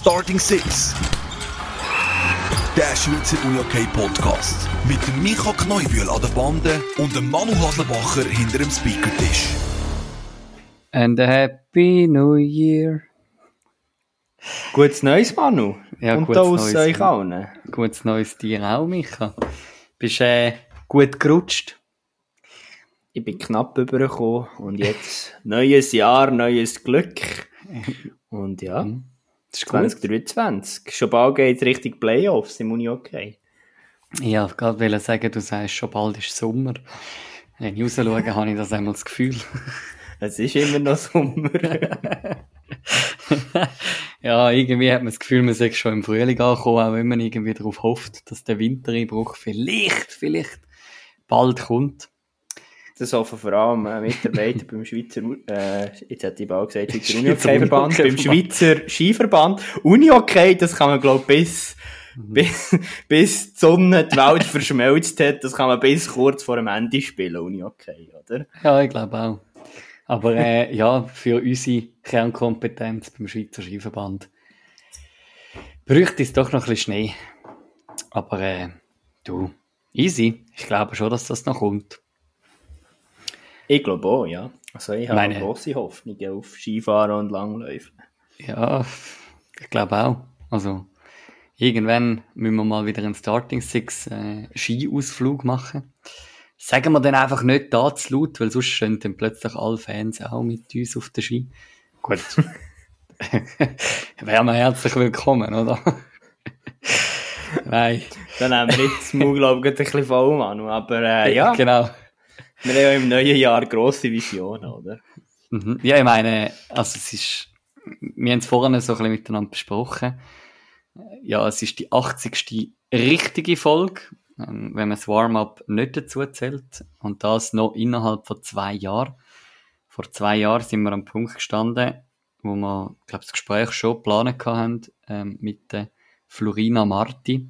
Starting Six. Der Schweizer UniOK Podcast. Mit dem Micha Kneubühl an der Bande und dem Manu Haslebacher hinter dem Speakertisch. And a happy new year. Gutes Neues, Manu. Ja, Und gutes da aus euch allen. Gutes Neues dir auch, Micha. Bist äh, gut gerutscht? Ich bin knapp übergekommen und jetzt neues Jahr, neues Glück. Und ja, Das ist gut. 2023. Schon bald geht Richtung Playoffs im Uni okay. Ja, ich gerade wollte sagen, du sagst schon bald ist Sommer. Wenn ich raus schaue, habe ich das einmal das Gefühl. Es ist immer noch Sommer. ja, irgendwie hat man das Gefühl, man sei schon im Frühling angekommen, auch wenn man irgendwie darauf hofft, dass der Wintereinbruch vielleicht, vielleicht bald kommt. Das hoffen vor allem äh, Mitarbeiter beim Schweizer, äh, jetzt hätte ich bald gesagt, Schweizer Uni-Hockey-Verband, beim. Schweizer Skiverband. Uni-Hockey, das kann man, glaube bis, bis, bis die Sonne die Welt verschmelzt hat, das kann man bis kurz vor dem Ende spielen, Uni-Hockey, oder? Ja, ich glaube auch. Aber äh, ja, für unsere Kernkompetenz beim Schweizer Skiverband bräuchte es doch noch ein bisschen Schnee. Aber äh, du, easy. Ich glaube schon, dass das noch kommt. Ich glaube auch, ja. Also ich habe Meine- grosse Hoffnungen auf Skifahren und Langläufe. Ja, ich glaube auch. Also, irgendwann müssen wir mal wieder einen Starting Six äh, Skiausflug machen. Sagen wir dann einfach nicht da zu laut, weil sonst stehen dann plötzlich alle Fans auch mit uns auf der Ski. Gut. Wären wir herzlich willkommen, oder? Nein. Dann haben wir jetzt gerade ein bisschen voll, Manu. Aber äh, ja, Genau. Wir haben ja im neuen Jahr grosse Visionen, oder? Mhm. Ja, ich meine, also es ist, wir haben es vorhin so ein bisschen miteinander besprochen. Ja, es ist die 80. richtige Folge, ähm, wenn man das Warm-up nicht dazu zählt. Und das noch innerhalb von zwei Jahren. Vor zwei Jahren sind wir am Punkt gestanden, wo wir, ich glaube das Gespräch schon geplant haben, ähm, mit der Florina Marti.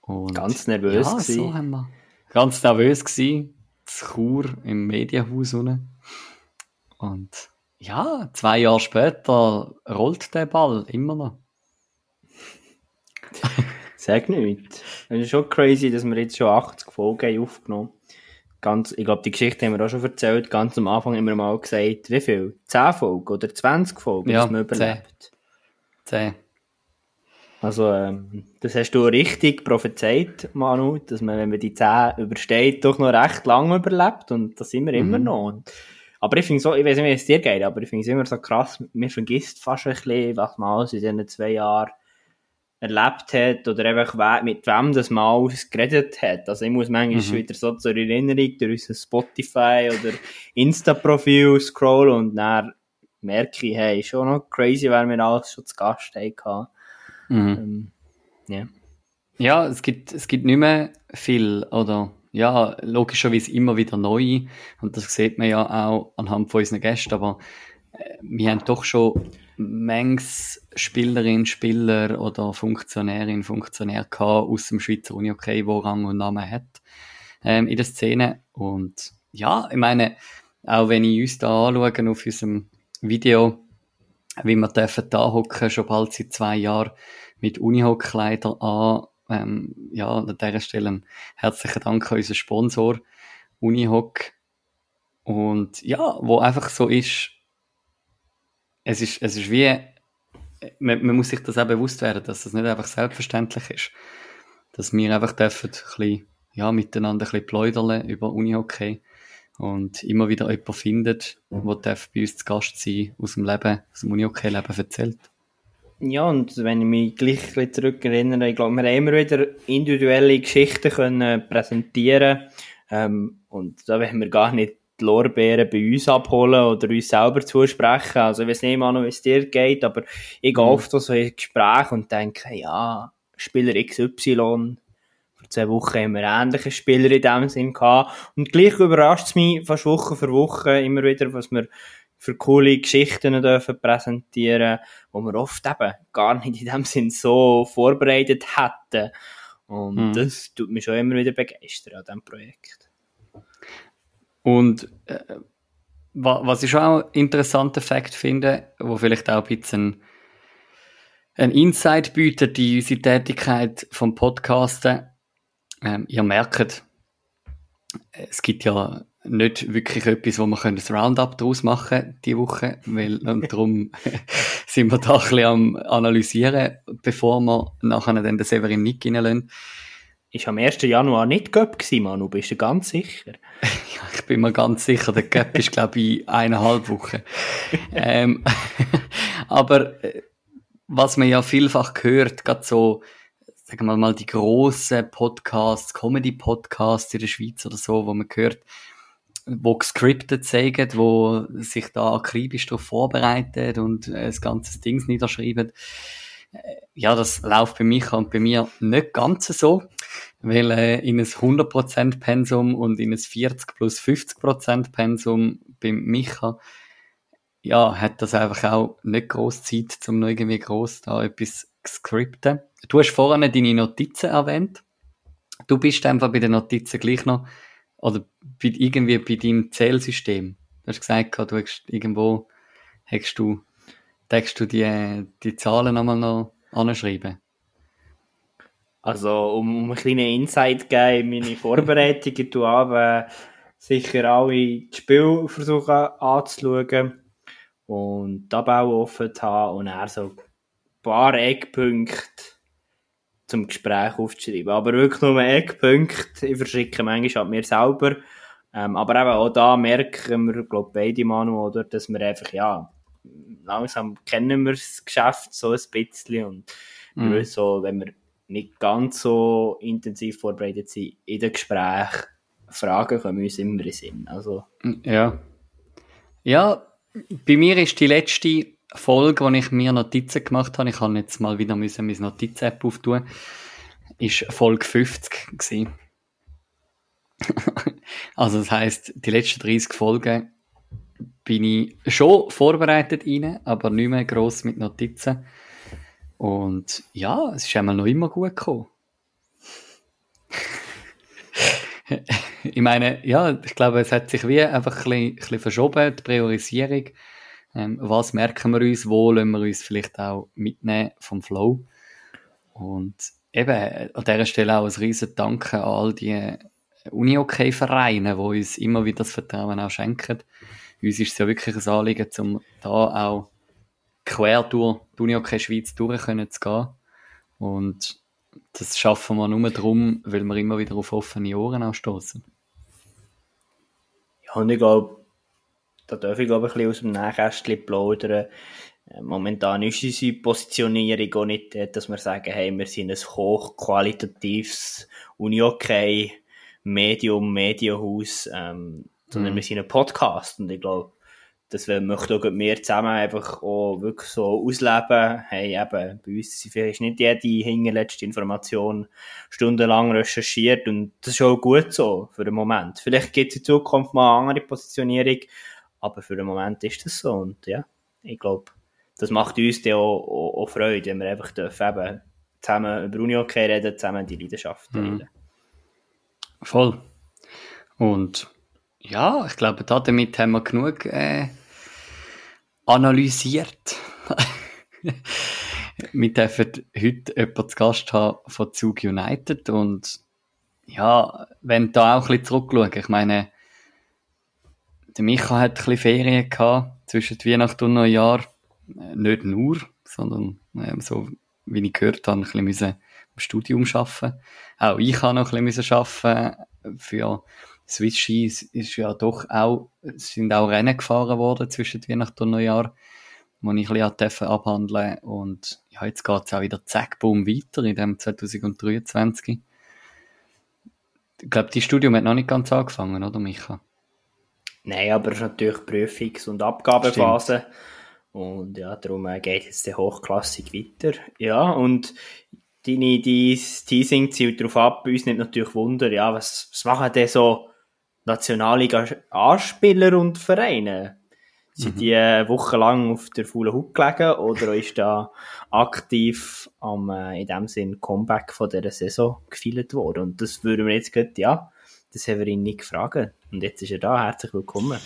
Und Ganz nervös ja, so haben wir. Ganz nervös gewesen zu Chur im Medienhaus unten. Und ja, zwei Jahre später rollt der Ball immer noch. Sag nicht. Es ist schon crazy, dass wir jetzt schon 80 Folgen aufgenommen haben. Ganz, ich glaube, die Geschichte haben wir auch schon erzählt. Ganz am Anfang haben wir mal gesagt, wie viel? 10 Folgen oder 20 Folgen, ja, dass man überlebt. 10. 10. Also, ähm, das hast du richtig prophezeit, Manu, dass man, wenn man die 10 übersteht, doch noch recht lange überlebt. Und das sind wir immer Mhm. noch. Und, aber ich finde so, ich weiß nicht, wie es dir geht, aber ich finde es immer so krass, man vergisst fast ein bisschen, was man alles in diesen zwei Jahren erlebt hat oder einfach mit wem das man alles geredet hat. Also ich muss manchmal Mhm. wieder so zur Erinnerung durch unser Spotify oder Insta-Profil scrollen und dann merke ich, hey, schon noch crazy, wer wir alles schon zu Gast hatten. Mhm. Ähm, ja. Ja, es gibt, es gibt nicht mehr viel, oder, ja, logischerweise immer wieder neue, und das sieht man ja auch anhand von unseren Gästen, aber äh, wir haben doch schon manches Spielerin, Spieler oder Funktionärin, Funktionär gehabt aus dem Schweizer Uni-Hockey, wo Rang und Namen hat, ähm, in der Szene. Und ja, ich meine, auch wenn ich uns da anschaue auf unserem Video, wie wir dürfen da hocken, schon bald seit zwei Jahren mit Unihock-Kleider an. Ähm, ja, an dieser Stelle herzlichen Dank an unseren Sponsor Unihock. Und ja, wo einfach so ist, es ist, es ist wie, man, man muss sich das auch bewusst werden, dass das nicht einfach selbstverständlich ist. Dass wir einfach dürfen ein bisschen, ja, miteinander ein bisschen plaudern über Unihockey und immer wieder jemanden findet, der darf bei uns zu Gast sein, aus dem Leben, aus dem Unihockey-Leben erzählt. Ja, und wenn ich mich gleich ein bisschen zurückerinnere, ich glaube, wir haben immer wieder individuelle Geschichten können präsentieren ähm, und da wollen wir gar nicht die Lorbeeren bei uns abholen oder uns selber zusprechen. Also ich weiß nicht mal noch, wie es dir geht, aber ich gehe Mhm. oft so in Gespräche und denke, ja, Spieler XY, vor zwei Wochen haben wir ähnliche Spieler in dem Sinn gehabt und gleich überrascht es mich fast Woche für Woche immer wieder, was wir für coole Geschichten dürfen präsentieren, wo wir oft eben gar nicht in dem Sinn so vorbereitet hätten. Und Mhm. das tut mich schon immer wieder begeistern an diesem Projekt. Und äh, wa- was ich schon auch einen interessanten Fakt finde, wo vielleicht auch ein bisschen ein Insight bietet in unsere Tätigkeit vom Podcasten. Ähm, ihr merkt, es gibt ja nicht wirklich etwas, wo wir können das Roundup daraus machen die Woche, weil und darum sind wir da ein bisschen am analysieren, bevor wir nachher dann den Severin Nick reinlassen. Ist am 1. Januar nicht Göpp gewesen, Manu, bist du ganz sicher? ja, ich bin mir ganz sicher, der Göpp ist glaube ich eineinhalb Wochen. ähm, aber äh, was man ja vielfach hört, gerade so sagen wir mal, die grossen Podcasts, Comedy-Podcasts in der Schweiz oder so, wo man hört, wo gescriptet sagen, wo sich da akribisch darauf vorbereitet und äh, das ganze Ding niederschreiben. Äh, ja, das läuft bei mich und bei mir nicht ganz so, weil äh, in ein 100% Pensum und in ein 40 plus 50% Pensum bei Micha, ja, hat das einfach auch nicht groß Zeit, um irgendwie groß da etwas zu scripten. Du hast vorhin deine Notizen erwähnt. Du bist einfach bei den Notizen gleich noch oder bei, irgendwie bei deinem Zählsystem. Du hast gesagt, du hast irgendwo hast du, hast du die, die Zahlen einmal noch anschreiben. Also, um, um einen kleinen Insight zu geben in meine Vorbereitungen, du habe sicher alle die Spiele versuchen anzuschauen und die Abbau offen zu haben und er so paar Eckpunkte zum Gespräch aufzuschreiben. Aber wirklich nur Eckpunkte. Ich verschicke manchmal an mir selber. Ähm, aber eben auch da merken wir, glaube beide Manu, oder, dass wir einfach, ja, langsam kennen wir das Geschäft so ein bisschen und mhm. wir so, wenn wir nicht ganz so intensiv vorbereitet sind in den Gesprächen, Fragen kommen uns immer in den Sinn. Also. Ja. Ja, bei mir ist die letzte Folge, wo ich mir Notizen gemacht habe, ich habe jetzt mal wieder müssen meine Notizen-App auftun, ist Folge 50 gewesen. also das heißt, die letzten 30 Folgen bin ich schon vorbereitet rein, aber nicht mehr gross mit Notizen. Und ja, es ist einmal noch immer gut gekommen. ich meine, ja, ich glaube, es hat sich wie einfach ein bisschen, ein bisschen verschoben, die Priorisierung. Ähm, was merken wir uns, wo lassen wir uns vielleicht auch mitnehmen vom Flow? Und eben an dieser Stelle auch ein riesen Danke an all die Uni-OK-Vereine, die uns immer wieder das Vertrauen auch schenken. Uns ist es ja wirklich ein Anliegen, um da auch quer durch die Uni-OK Schweiz durch zu. Und das schaffen wir nur darum, weil wir immer wieder auf offene Ohren anstoßen. Ja, und ich glaube, da darf ich glaube ich ein bisschen aus dem Nähkästchen plaudern. Äh, momentan ist unsere Positionierung auch nicht, dass wir sagen, hey, wir sind ein hochqualitatives Uni-Okay Medium, Medienhaus, ähm, sondern mhm. wir sind ein Podcast und ich glaube, das möchten auch wir zusammen einfach auch wirklich so ausleben. Hey, eben, bei uns ist vielleicht nicht jede hinterletzte Information stundenlang recherchiert und das ist auch gut so für den Moment. Vielleicht gibt es in Zukunft mal eine andere Positionierung, aber für den Moment ist das so. Und ja, ich glaube, das macht uns dann auch, auch, auch, Freude, wenn wir einfach dürfen eben zusammen über uni okay reden, zusammen die Leidenschaft mhm. teilen. Mhm. Voll. Und ja, ich glaube, damit haben wir genug äh, analysiert. wir dürfen heute jemanden zu Gast haben von Zug United und ja, wenn da auch ein bisschen zurückschauen, ich meine, der Micha hat ein bisschen Ferien gehabt zwischen Weihnachten und Neujahr. Äh, nicht nur, sondern äh, so, wie ich gehört habe, ein bisschen müssen im Studium arbeiten. Auch ich habe noch ein bisschen arbeiten für Swiss Skis ist ja doch auch, sind auch Rennen gefahren worden zwischen Weihnachten und Neujahr, wo ich ein bisschen abhandeln Und ja, jetzt geht es auch wieder zack, boom, weiter in dem 2023. Ich glaube, die Studium hat noch nicht ganz angefangen, oder Micha? Nein, aber es ist natürlich Prüfungs- und Abgabephase. Stimmt. Und ja, darum äh, geht jetzt der hochklassig weiter. Ja, und deine, dein Teasing zielt darauf ab, uns nimmt natürlich Wunder, ja, was, was machen denn so Nationalliga-Anspieler und Vereine? Sind mhm. die äh, wochenlang auf der faulen Hut gelegen oder ist da aktiv am, äh, in dem Sinn, Comeback von dieser Saison gefeilt worden? Und das würden wir jetzt gerade, ja, das haben wir ihn nicht gefragt. Und jetzt ist er da. Herzlich willkommen.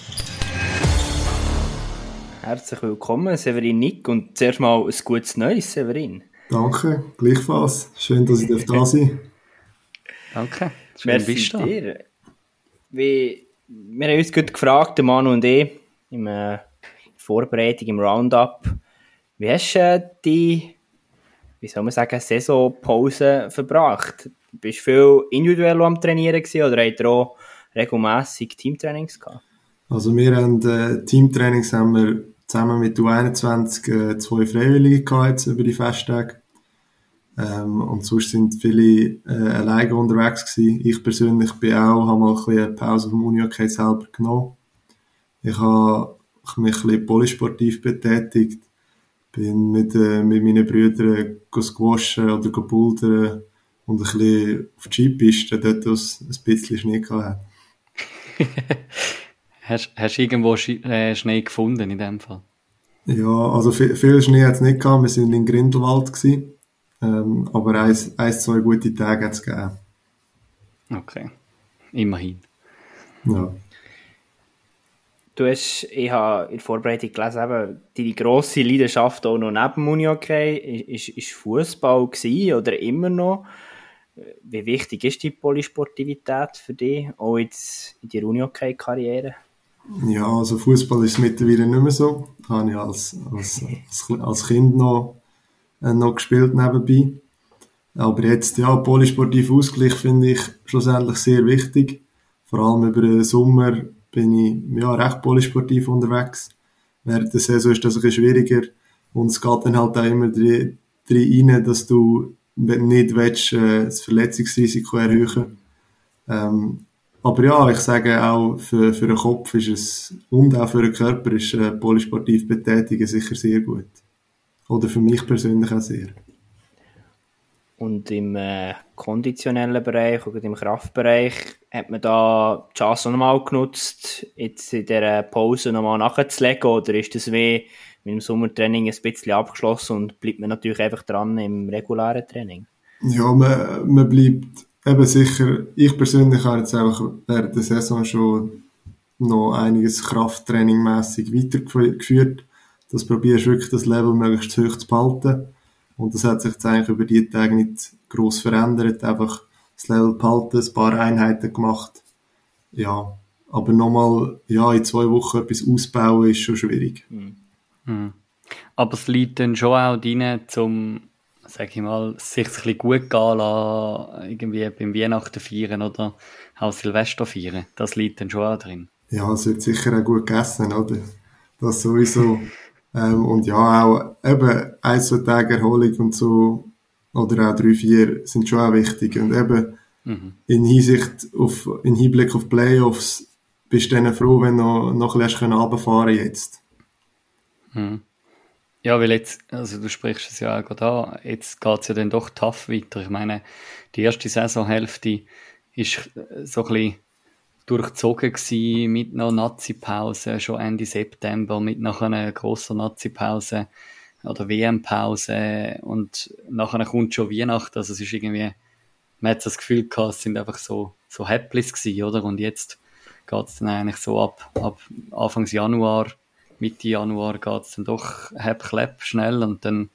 herzlich willkommen, Severin Nick. Und zuerst mal ein gutes Neues, Severin. Danke, gleichfalls. Schön, dass ich da sein Danke. Schön, Merci bist du dir. Wie, wir haben uns gut gefragt, der Manu und ich, in der Vorbereitung, im Roundup, wie hast du äh, die, wie soll man sagen, Saisonpause verbracht? Bist du viel individuell am Trainieren gewesen, oder habt ihr auch regelmässig Teamtrainings gehabt? Also wir haben äh, Teamtrainings haben wir zusammen mit U21 äh, zwei Freiwillige gehabt über die Festtage. Ähm, und sonst sind viele äh, alleine unterwegs gewesen. Ich persönlich bin auch, habe mal ein bisschen eine Pause vom Uni-Hockey selber genommen. Ich habe mich ein bisschen polysportiv betätigt. Bin mit, äh, mit meinen Brüdern squashen oder bouldern und ein bisschen auf die Skipiste, dort es ein bisschen Schnee gehabt hast, hast du irgendwo äh, Schnee gefunden in dem Fall? Ja, also viel, viel Schnee hat es nicht gehabt. Wir sind in Grindelwald gewesen. Ähm, aber eins, eins, zwei gute Tage hat es gegeben. Okay. Immerhin. Ja. Du hast, ich habe in der Vorbereitung gelesen, eben, deine grosse Leidenschaft auch noch neben dem Uni-Hockey ist, ist Fußball oder immer noch. Wie wichtig ist die Polysportivität für dich, auch jetzt in der Uni-Hockey-Karriere? Ja, also Fußball ist mittlerweile nicht mehr so. Habe ich als, als, als, als Kind noch, äh, noch gespielt nebenbei. Aber jetzt, ja, polysportiv Ausgleich finde ich schlussendlich sehr wichtig. Vor allem über den Sommer bin ich ja, recht polysportiv unterwegs. Während der Saison ist das ein bisschen schwieriger. Und es geht dann halt auch immer drin rein, dass du nicht willst, äh, das Verletzungsrisiko erhöhen. Ähm, aber ja, ich sage auch, für, für den Kopf ist es, und auch für den Körper ist äh, polysportiv betätigen sicher sehr gut. Oder für mich persönlich auch sehr. Und im äh, konditionellen Bereich oder im Kraftbereich hat man da die Chance nochmal genutzt, jetzt in dieser Pause nochmal nachzulegen? Oder ist das wie mit dem Sommertraining ein bisschen abgeschlossen und bleibt man natürlich einfach dran im regulären Training? Ja, man, man bleibt eben sicher, ich persönlich habe jetzt einfach während der Saison schon noch einiges Krafttraining weitergeführt. Das probierst wirklich das Level möglichst hoch zu behalten. Und das hat sich jetzt eigentlich über die Tage nicht gross verändert. Einfach das Level behalten, ein paar Einheiten gemacht. Ja. Aber nochmal, ja, in zwei Wochen etwas ausbauen ist schon schwierig. Mhm. Aber es liegt dann schon auch drin, zum sag ich mal, sich ein bisschen gut gehen lassen, irgendwie beim Weihnachten feiern oder auch Silvester feiern. Das liegt dann schon auch drin. Ja, es wird sicher auch gut gegessen, oder? Das sowieso. ähm, und ja, auch eben ein, zwei Tage Erholung und so, oder auch drei, vier, sind schon auch wichtig. Und eben, mhm. in Hinsicht auf, in Hinblick auf Playoffs, bist du dann froh, wenn du noch, noch ein bisschen runterfahren jetzt. Mhm. Ja, weil jetzt, also du sprichst es ja auch gerade an, jetzt geht es ja dann doch tough weiter. Ich meine, die erste Saisonhälfte ist so ein bisschen durchzogen gewesen mit einer Nazi-Pause, schon Ende September, mit nach einer grossen Nazi-Pause oder WM-Pause und nachher kommt schon Weihnachten, also es ist irgendwie, man hat das Gefühl gehabt, es sind einfach so, so Häpplis gewesen, oder? Und jetzt geht es dann eigentlich so ab, ab Anfangs Januar Mitte Januar geht es dann doch halb klepp schnell und dann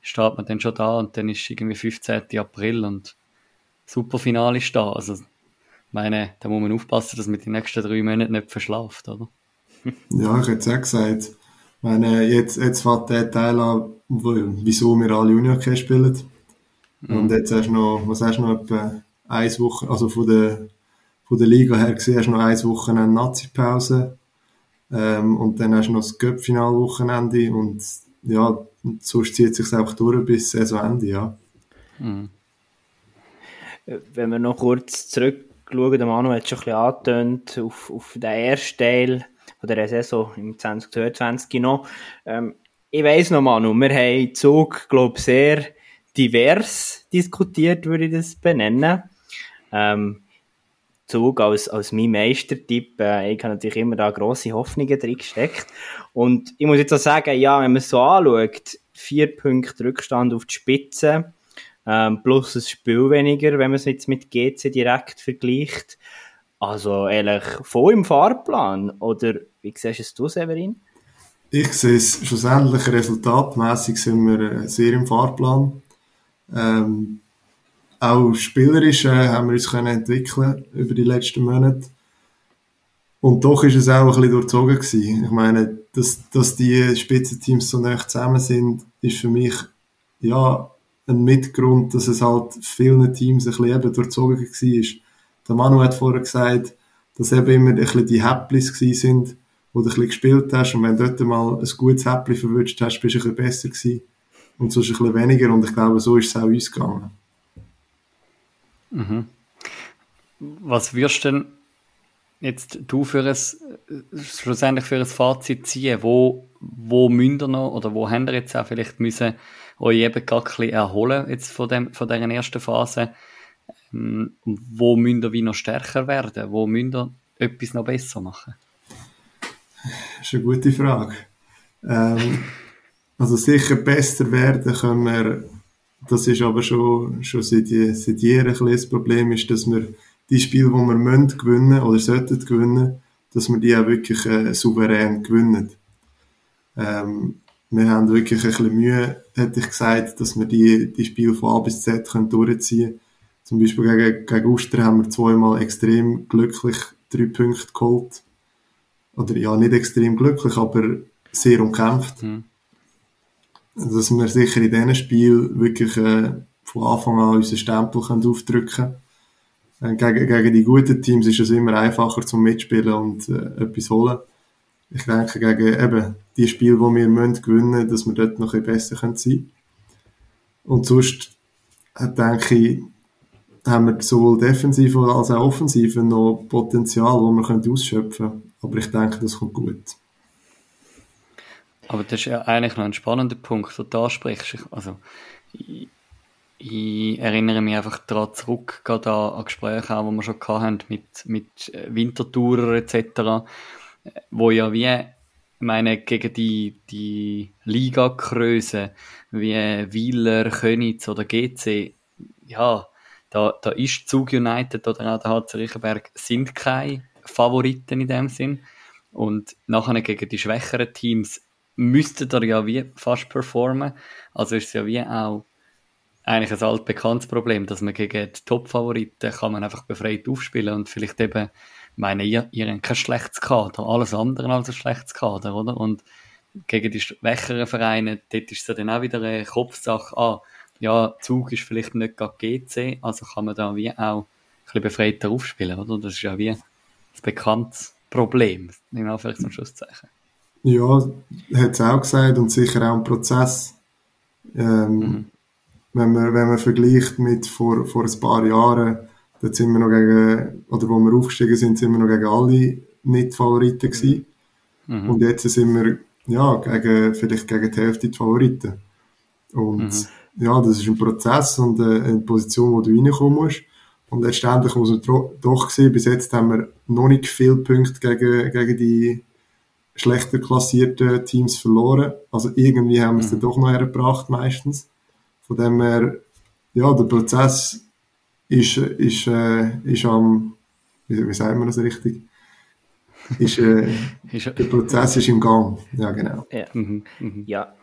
steht man dann schon da und dann ist irgendwie 15. April und super Finale ist da. Also, meine, da muss man aufpassen, dass man die nächsten drei Monate nicht verschlaft, oder? Ja, ich hätte es auch gesagt. Ich meine, jetzt, jetzt fängt der Teil an, wo, wieso wir alle Unihockey spielen. Mhm. Und jetzt hast du noch, was hast du noch, etwa eine Woche, also von der, von der Liga her gesehen, hast du noch eine Woche eine Nazi-Pause ähm, und dann hast du noch das Cup-Final-Wochenende und ja, sonst zieht es sich einfach durch bis Saisonende, ja. Mhm. Wenn wir noch kurz zurückschauen, der Manu hat schon ein bisschen angetönt auf, auf den ersten Teil von der Saison im 2022 noch. Ähm, ich weiss noch, Manu, wir haben Zug, glaube ich, sehr divers diskutiert, würde ich das benennen. Ähm, Zug als, als mein Meistertipp. Äh, ich habe natürlich immer da grosse Hoffnungen drin gesteckt. Und ich muss jetzt auch sagen, ja, wenn man es so anschaut, vier Punkte Rückstand auf die Spitze, ähm, plus ein Spiel weniger, wenn man es jetzt mit GC direkt vergleicht. Also ehrlich, voll im Fahrplan. Oder wie siehst du es, Severin? ich sehe es schlussendlich resultatmäßig sind wir äh, sehr im Fahrplan. Ähm, auch spielerisch äh, haben wir uns können entwickeln über die letzten Monate. Und doch ist es auch ein bisschen durchzogen gewesen. Ich meine, dass, dass die Spitzenteams so nah zusammen sind, ist für mich, ja, ein Mitgrund, dass es halt vielen Teams ein bisschen eben durchzogen war. Der Manu hat vorher gesagt, dass eben immer ein bisschen die Häpplis sind, wo du ein bisschen gespielt hast und wenn du dort mal ein gutes Häppli verwünscht hast, bist du ein bisschen besser gewesen und sonst ein bisschen weniger und ich glaube, so ist es auch uns gegangen. Mhm. Was wirst denn jetzt du für ein, schlussendlich für ein Fazit ziehen? Wo, wo müsst ihr noch oder wo habt ihr jetzt auch vielleicht müssen euch eben gerade ein bisschen erholen jetzt von, dem, von dieser ersten Phase? Ähm, wo müsst ihr wie noch stärker werden? Wo müsst ihr etwas noch besser machen? Das ist eine gute Frage. Ähm, also sicher besser werden können wir, das ist aber schon, schon seit, seit Jahren ein das Problem, ist, dass wir die Spiele, die wir müssen gewinnen oder sollten gewinnen, dass wir die auch wirklich äh, souverän gewinnen. Ähm, wir haben wirklich ein bisschen Mühe, hätte ich gesagt, dass wir die, die Spiele von A bis Z können durchziehen können. Zum Beispiel gegen, gegen Uster haben wir zweimal extrem glücklich drei Punkte geholt. Oder ja, nicht extrem glücklich, aber sehr umkämpft. Mhm. Dass wir sicher in diesen Spielen wirklich äh, von Anfang an unseren Stempel können aufdrücken können. Äh, gegen, gegen die guten Teams ist es immer einfacher zum Mitspielen und äh, etwas holen. Ich denke, gegen eben die Spiele, die wir müssen gewinnen dass wir dort noch ein bisschen besser sein können. Und sonst äh, denke ich, haben wir sowohl defensiv als auch offensiv noch Potenzial, das wir ausschöpfen können. Aber ich denke, das kommt gut. Aber das ist ja eigentlich noch ein spannender Punkt, den du ansprichst. Also, ich, ich erinnere mich einfach daran zurück, gerade an, an Gespräche, die wir schon hatten mit, mit Wintertourer etc., wo ja wie, meine, gegen die, die Liga-Größe wie Wieler, Könitz oder GC, ja, da, da ist Zug United oder auch der HC Riechenberg sind keine Favoriten in dem Sinn. Und nachher gegen die schwächeren Teams müsste er ja wie fast performen. Also ist es ja wie auch eigentlich ein altbekanntes Problem, dass man gegen die Top-Favoriten kann man einfach befreit aufspielen und vielleicht eben, meine, ihr, ihr habt kein schlechtes Kader, alles andere als ein schlechtes Kader, oder? Und gegen die schwächeren Vereine, dort ist es dann auch wieder eine Kopfsache, ah, ja, Zug ist vielleicht nicht gerade GC, also kann man da wie auch ein bisschen befreiter aufspielen, oder? Das ist ja wie ein bekanntes Problem, in Anführungs- und Schlusszeichen. Ja, hat es auch gesagt und sicher auch ein Prozess. Ähm, mhm. wenn, man, wenn man vergleicht mit vor, vor ein paar Jahren, da sind wir noch gegen, oder wo wir aufgestiegen sind, sind wir noch gegen alle Nicht-Favoriten gewesen. Mhm. Und jetzt sind wir, ja, gegen, vielleicht gegen die Hälfte die Favoriten. Und mhm. ja, das ist ein Prozess und äh, eine Position, wo du reinkommen musst. Und letztendlich muss man doch sehen, bis jetzt haben wir noch nicht viele Punkte gegen, gegen die schlechter klassierten Teams verloren. Also irgendwie haben wir es mhm. dann doch noch hergebracht meistens. Von dem her, ja, der Prozess ist, ist, äh, ist am, wie, wie sagt man das richtig? Ist, äh, der Prozess ist im Gang. Ja, genau. Ja. Mhm. Mhm. ja.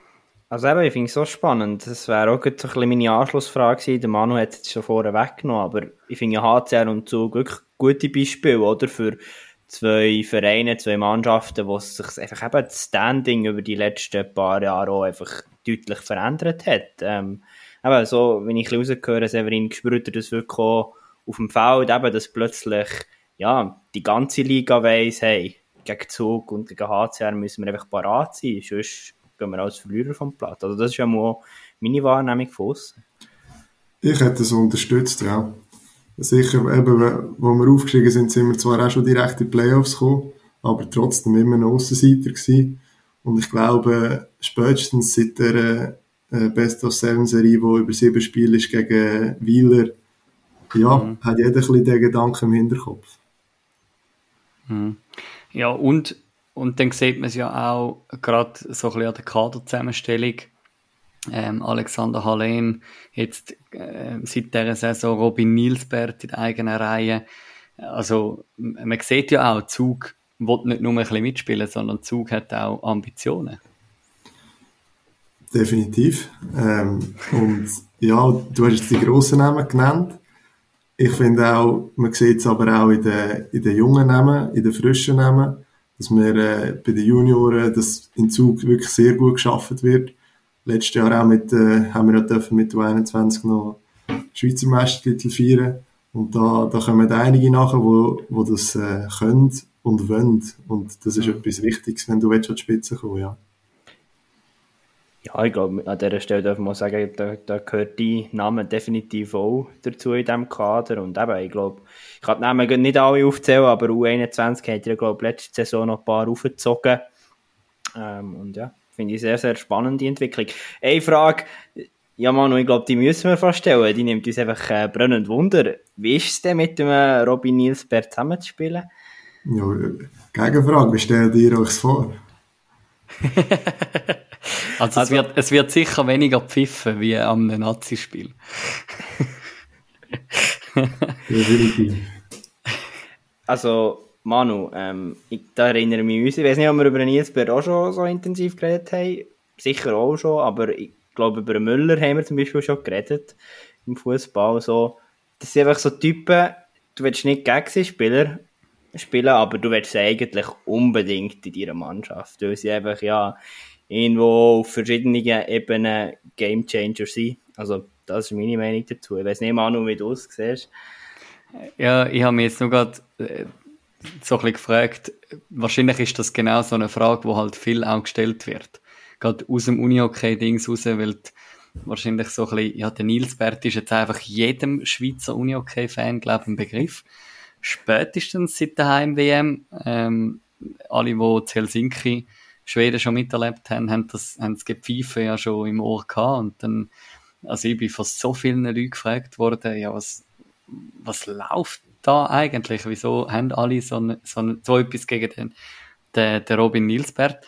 Also eben, ich finde es so spannend. Das wäre auch so ein bisschen meine Anschlussfrage gewesen. Der Manu hat es schon vorher weggenommen, aber ich finde ja HCR und Zug wirklich gute Beispiele, oder? Für zwei Vereine, zwei Mannschaften, wo sich einfach eben das Standing über die letzten paar Jahre auch einfach deutlich verändert hat. Ähm, eben so, wenn ich ein bisschen rausgehöre, Severin spürt das wirklich auch auf dem Feld, eben, dass plötzlich, ja, die ganze Liga weiss, hey, gegen Zug und gegen HCR müssen wir einfach parat sein, sonst gehen wir als Verlierer vom Platz. Also das ist ja mal meine Wahrnehmung von uns. Ich hätte es unterstützt, ja. Sicher, eben, wo wir aufgestiegen sind, sind wir zwar auch schon direkt in die Playoffs gekommen, aber trotzdem immer ein Aussenseiter gewesen. Und ich glaube, spätestens seit der äh, Best of Seven Serie, die über sieben Spiele ist gegen Wieler, ja, mhm. hat jeder ein bisschen den Gedanken im Hinterkopf. Mhm. Ja, und, und dann sieht man es ja auch gerade so ein bisschen an der Kaderzusammenstellung ähm, Alexander Hallen, jetzt äh, seit dieser Saison Robin Nielsbert in der eigenen Reihe. Also man sieht ja auch, Zug will nicht nur ein bisschen mitspielen, sondern Zug hat auch Ambitionen. Definitiv. Ähm, und ja, du hast jetzt die grossen Namen genannt. Ich finde auch, man sieht es aber auch in den, in den jungen Namen, in den frischen Namen, dass wir äh, bei den Junioren, dass in Zug wirklich sehr gut geschafft wird. Letztes Jahr auch mit, äh, haben wir ja dürfen mit U21 noch Schweizer Meistertitel feiern. Und da, da kommen einige nachher, wo, wo das äh, können und wollen. Und das ist etwas Wichtiges, wenn du willst, an die Spitze kommen, ja. Ja, ich glaube, an dieser Stelle darf man sagen, da, da gehört die Name definitiv auch dazu in diesem Kader. Und eben, ich glaube, ich kann die Namen nicht alle aufzählen, aber U21 hat ja, glaube ich, letzte Saison noch ein paar aufgezogen. Ähm, und ja, finde ich sehr, sehr spannend, die Entwicklung. Eine Frage, ja Manu, ich glaube, die müssen wir fast stellen. Die nimmt uns einfach äh, brennend Wunder. Wie ist es denn mit dem äh, Robin Nielsberg zusammenzuspielen? Ja, Gegenfrage, wie stellt ihr euch vor? Also, also es, wird, es wird sicher weniger pfiffen wie am Nazi-Spiel. also, Manu, ähm, ich, da erinnere ich mich, ich weiß nicht, ob wir über Nils Bär auch schon so intensiv geredet haben. Sicher auch schon, aber ich glaube, über Müller haben wir zum Beispiel schon geredet im Fußball. So, das sind einfach so Typen, du willst nicht gegen sie Spieler spielen, aber du willst sie eigentlich unbedingt in deiner Mannschaft, weil sie einfach, ja, irgendwo auf verschiedenen Ebenen Game Changer sein. Also, das ist meine Meinung dazu. Ich weiß nicht, Manu, wie du es siehst. Ja, ich habe mich jetzt nur gerade äh, so ein bisschen gefragt, wahrscheinlich ist das genau so eine Frage, die halt viel auch gestellt wird. Gerade aus dem Uni-Hockey-Dings raus, weil die, wahrscheinlich so ein bisschen, ja, der Nils Bert ist jetzt einfach jedem Schweizer Uni-Hockey-Fan, glaube ich, ein Begriff. Spätestens seit der Heim-WM, ähm, alle, die zu Helsinki Schweden schon miterlebt haben, haben das, haben das Gepfeife ja schon im Ohr gehabt. Und dann, also ich bin von so vielen Leuten gefragt worden, ja, was, was läuft da eigentlich? Wieso haben alle so, so, so etwas gegen den, den, den Robin Nilsbert?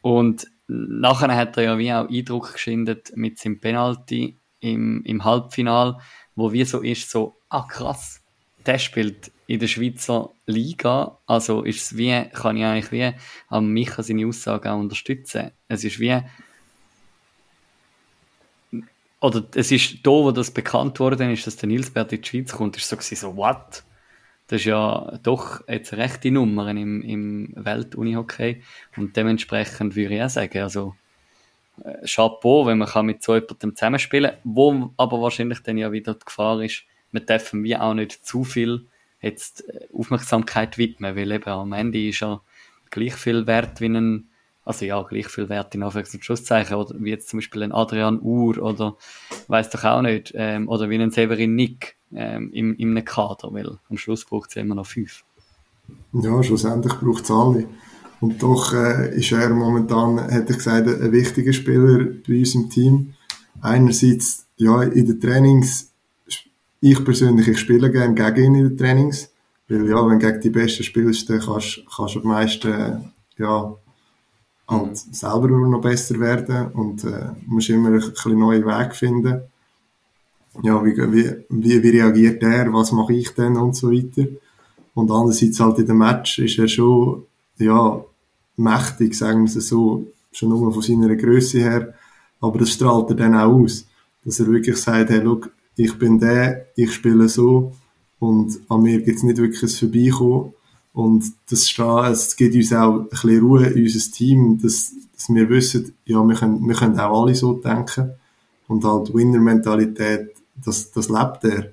Und nachher hat er ja wie auch Eindruck geschindet mit seinem Penalty im, im Halbfinal, wo wie so ist, so, ah krass, der spielt in der Schweizer Liga, also ist es wie, kann ich eigentlich wie an Micha seine Aussage auch unterstützen. Es ist wie, oder es ist da, wo das bekannt worden ist, dass der Nilsbert in die Schweiz kommt, ist so gewesen, so, what? Das ist ja doch jetzt rechte Nummern im, im Welt-Unihockey und dementsprechend würde ich auch sagen, also äh, Chapeau, wenn man kann mit so jemandem zusammenspielen kann, wo aber wahrscheinlich dann ja wieder die Gefahr ist, wir dürfen wie auch nicht zu viel jetzt äh, Aufmerksamkeit widmen, weil eben am Ende ist er gleich viel wert wie ein, also ja, gleich viel wert in Anführungs- und Schlusszeichen, oder wie jetzt zum Beispiel ein Adrian Uhr oder weiß doch auch nicht, ähm, oder wie ein Severin Nick ähm, im, in einem Kader, weil am Schluss braucht es immer noch fünf. Ja, schlussendlich braucht es alle. Und doch äh, ist er momentan, hätte ich gesagt, ein wichtiger Spieler bei uns im Team. Einerseits, ja, in den Trainings ich persönlich, ich spiele gerne gegen ihn in den Trainings, weil ja, wenn du gegen die Besten spielst, dann kannst, kannst du am meisten, ja, halt selber noch besser werden und äh, musst immer ein bisschen neuen Weg finden. Ja, wie, wie, wie, reagiert er, was mache ich denn und so weiter. Und andererseits halt in dem Match ist er schon, ja, mächtig, sagen wir es so, schon nur von seiner Größe her, aber das strahlt er dann auch aus, dass er wirklich sagt, hey, look, ich bin der, ich spiele so. Und an mir gibt es nicht wirklich ein Vorbeikommen. Und das es gibt uns auch ein bisschen Ruhe in unser Team, dass, dass wir wissen, ja, wir können, wir können auch alle so denken. Und halt Winner-Mentalität, das, das lebt er.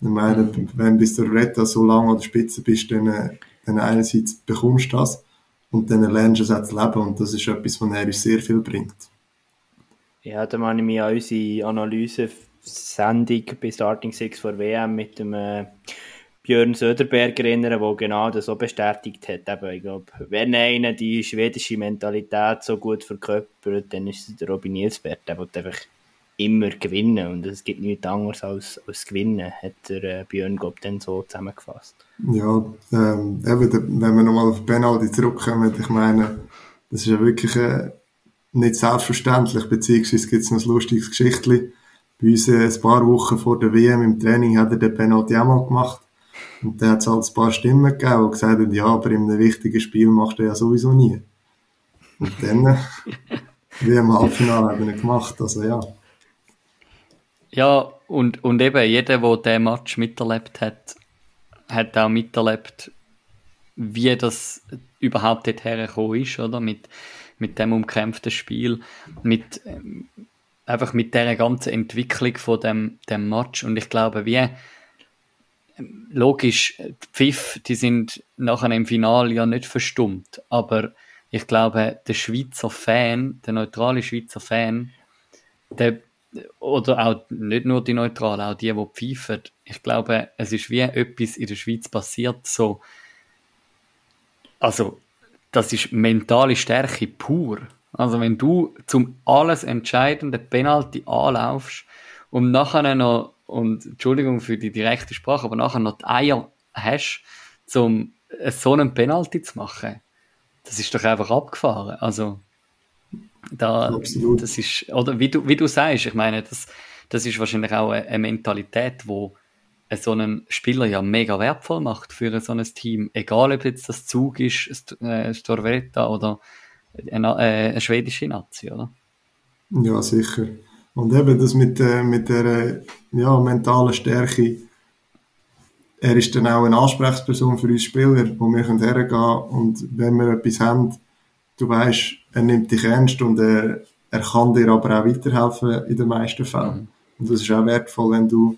Ich meine, wenn bis der Retta so lange an der Spitze bist, dann, dann einerseits bekommst du das und dann lernst du es auch zu leben. Und das ist etwas, was er uns sehr viel bringt. Ja, da meine ich mich an unsere Analyse Sendung bei Starting Six vor WM mit dem äh, Björn Söderberger erinnern, der genau das so bestätigt hat. Eben, ich glaube, wenn einer die schwedische Mentalität so gut verkörpert, dann ist es der Robin Nielsberg. Der will einfach immer gewinnen und es gibt nichts anderes als, als gewinnen, hat der äh, Björn Gob dann so zusammengefasst. Ja, ähm, eben, wenn wir nochmal auf Penalty zurückkommen, ich meine, das ist ja wirklich äh, nicht selbstverständlich, beziehungsweise gibt es noch ein lustiges Geschichtchen bei uns äh, ein paar Wochen vor der WM im Training hat er den Penalty auch mal gemacht. Und dann hat es halt ein paar Stimmen gegeben, die gesagt haben, ja, aber in einem wichtigen Spiel machst du ja sowieso nie. Und dann, äh, wie im Halbfinale haben wir ihn gemacht, also ja. Ja, und, und eben jeder, der diesen Match miterlebt hat, hat auch miterlebt, wie das überhaupt dorthin gekommen ist, oder? Mit, mit dem umkämpften Spiel, mit, ähm, einfach mit der ganzen Entwicklung von dem, dem Match. Und ich glaube, wie, logisch, die Pfiff, die sind nachher im Finale ja nicht verstummt, aber ich glaube, der Schweizer Fan, der neutrale Schweizer Fan, der, oder auch nicht nur die Neutralen, auch die, die pfeifen, ich glaube, es ist wie etwas in der Schweiz passiert, so, also, das ist mentale Stärke pur. Also, wenn du zum alles entscheidende Penalty anlaufst und nachher noch, und Entschuldigung für die direkte Sprache, aber nachher noch die Eier hast, um so einen Penalty zu machen, das ist doch einfach abgefahren. Also, da, Absolut. das ist, oder wie du, wie du sagst, ich meine, das, das ist wahrscheinlich auch eine, Mentalität, wo so einen Spieler ja mega wertvoll macht für so ein Team. Egal, ob jetzt das Zug ist, äh, Storvreta oder eine, äh, eine schwedische Nazi, oder? Ja, sicher. Und eben das mit, äh, mit der ja, mentalen Stärke, er ist dann auch eine Ansprechperson für uns Spieler, wo wir können hergehen und wenn wir etwas haben, du weißt, er nimmt dich ernst und er, er kann dir aber auch weiterhelfen in den meisten Fällen. Mhm. Und das ist auch wertvoll, wenn du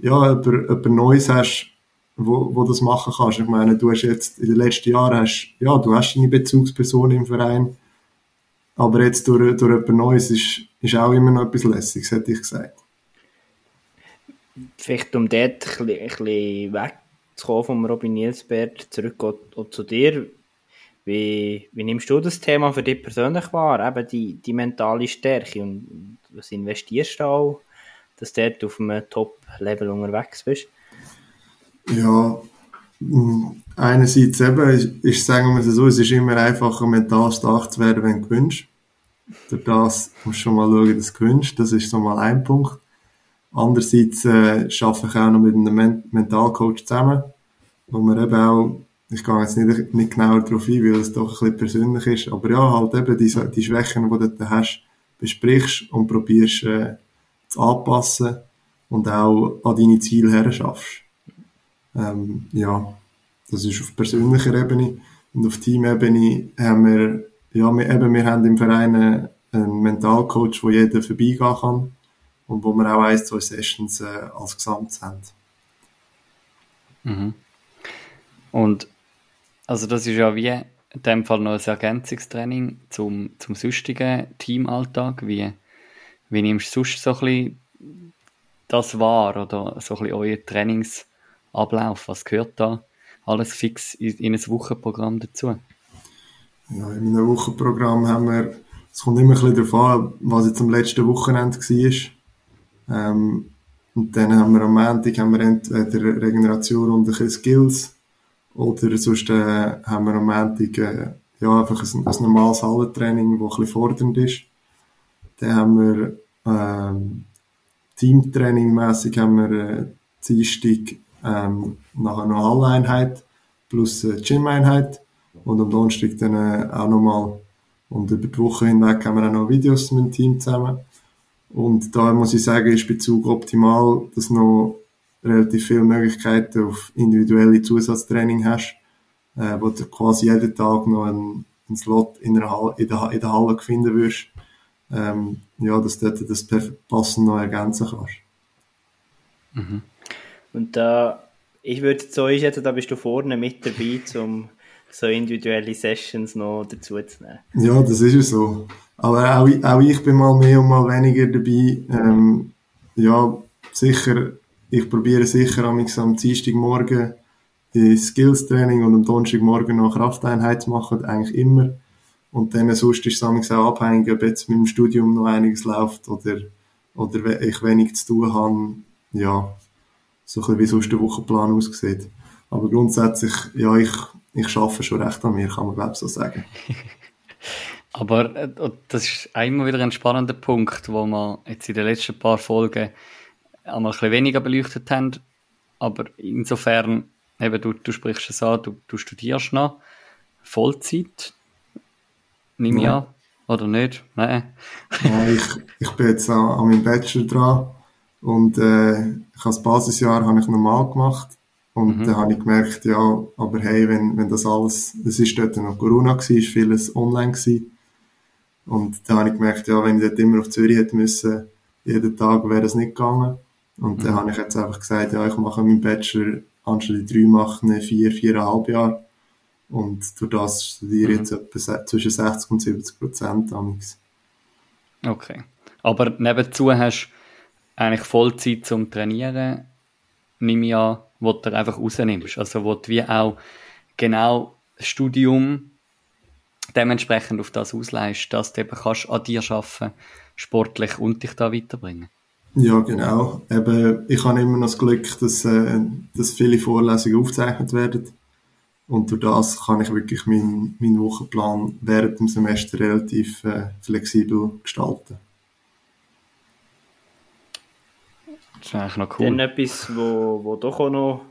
ja, jemand, jemand Neues hast, wo, wo das machen kannst. Ich meine, du hast jetzt in den letzten Jahren hast, ja, du hast eine Bezugsperson im Verein, aber jetzt durch, durch jemand Neues ist, ist auch immer noch etwas Lässiges, hätte ich gesagt. Vielleicht um dort ein bisschen, wegzukommen vom Robin Nielsberg, zurück zu dir. Wie, wie nimmst du das Thema für dich persönlich wahr? Eben die, die mentale Stärke und was investierst du auch, dass du dort auf einem Top-Level unterwegs bist? Ja, mh, einerseits eben, ist, ist, sagen wir es so, es ist immer einfacher, mental stark zu werden, wenn du gewinnst. Durch das musst du schon mal schauen, dass du gewinnst. Das ist so mal ein Punkt. Andererseits äh, arbeite ich auch noch mit einem Men Mentalcoach zusammen, wo wir eben auch, ich gehe jetzt nicht, nicht genauer darauf ein, weil es doch ein bisschen persönlich ist, aber ja, halt eben die, die Schwächen, die du da hast, besprichst und probierst äh, zu anpassen und auch an deine Ziele her schaffst. Ähm, ja, das ist auf persönlicher Ebene. Und auf Teamebene haben wir, ja, wir, eben, wir haben im Verein einen, Mentalcoach, wo jeder vorbeigehen kann und wo wir auch ein, zwei Sessions äh, als Gesamt haben. Mhm. Und also das ist ja wie in dem Fall noch ein Ergänzungstraining zum, zum sonstigen Teamalltag. Wie, wie nimmst du sonst so ein bisschen das wahr oder so ein bisschen euer Trainingsablauf? Was gehört da alles fix in, in ein Wochenprogramm dazu? Ja, in einem Wochenprogramm haben wir, es kommt immer ein bisschen darauf an, was jetzt am letzten Wochenende war. Ähm, und dann haben wir am Montag haben wir entweder Regeneration und ein bisschen Skills oder sonst äh, haben wir am Montag äh, ja, einfach ein, ein normales Hallentraining, das ein bisschen fordernd ist. Dann haben wir ähm, Teamtraining mässig haben wir äh, Dienstag ähm, nachher noch Halleinheit plus Gym-Einheit und am Donnerstag dann äh, auch nochmal und über die Woche hinweg haben wir auch noch Videos mit dem Team zusammen. Und da muss ich sagen, ist Bezug optimal, dass du noch relativ viele Möglichkeiten auf individuelle Zusatztraining hast, äh, wo du quasi jeden Tag noch einen, einen Slot in der, Halle, in, der, in der Halle finden wirst. Ähm, ja, dass du das passend noch ergänzen kannst. Mhm. Und da, ich würde so einschätzen, da bist du vorne mit dabei, um so individuelle Sessions noch dazu zu nehmen. Ja, das ist ja so. Aber auch, auch ich bin mal mehr und mal weniger dabei. Ähm, ja, sicher, ich probiere sicher am Dienstagmorgen die Skills-Training und am Donnerstagmorgen noch Krafteinheit zu machen, eigentlich immer. Und dann sonst ist es auch abhängig, ob jetzt mit dem Studium noch einiges läuft oder, oder ich wenig zu tun habe. Ja, so ein bisschen wie sonst der Wochenplan aussieht. Aber grundsätzlich, ja, ich, ich arbeite schon recht an mir, kann man glaube ich so sagen. Aber äh, das ist immer wieder ein spannender Punkt, wo wir jetzt in den letzten paar Folgen einmal ein bisschen weniger beleuchtet haben. aber insofern, eben, du, du sprichst es an, du, du studierst noch Vollzeit, nimm ich Ja. an, oder nicht? Nein. Ja, ich, ich bin jetzt an, an meinem Bachelor dran und äh, ich habe das Basisjahr habe ich normal gemacht und Mhm. dann habe ich gemerkt, ja, aber hey, wenn, wenn das alles, es ist dort noch Corona gewesen, ist vieles online gewesen und dann habe ich gemerkt, ja, wenn ich dort immer auf Zürich hätte müssen, jeden Tag wäre das nicht gegangen und dann habe ich jetzt einfach gesagt, ja, ich mache meinen Bachelor anstatt drei machen, vier, viereinhalb Jahre und durch das studiere ich jetzt etwa zwischen 60 und 70 Prozent. Okay. Aber nebenzu hast du eigentlich Vollzeit zum Trainieren, nimm ich an, wo du einfach rausnimmst. Also wo du wie auch genau das Studium dementsprechend auf das ausleihst, dass du eben kannst an dir arbeiten, sportlich und dich da weiterbringen. Ja, genau. Eben, ich habe immer noch das Glück, dass, äh, dass viele Vorlesungen aufgezeichnet werden. Und durch das kann ich wirklich meinen, meinen Wochenplan während dem Semester relativ äh, flexibel gestalten. Das ist eigentlich noch Dann cool. etwas, wo, wo doch auch noch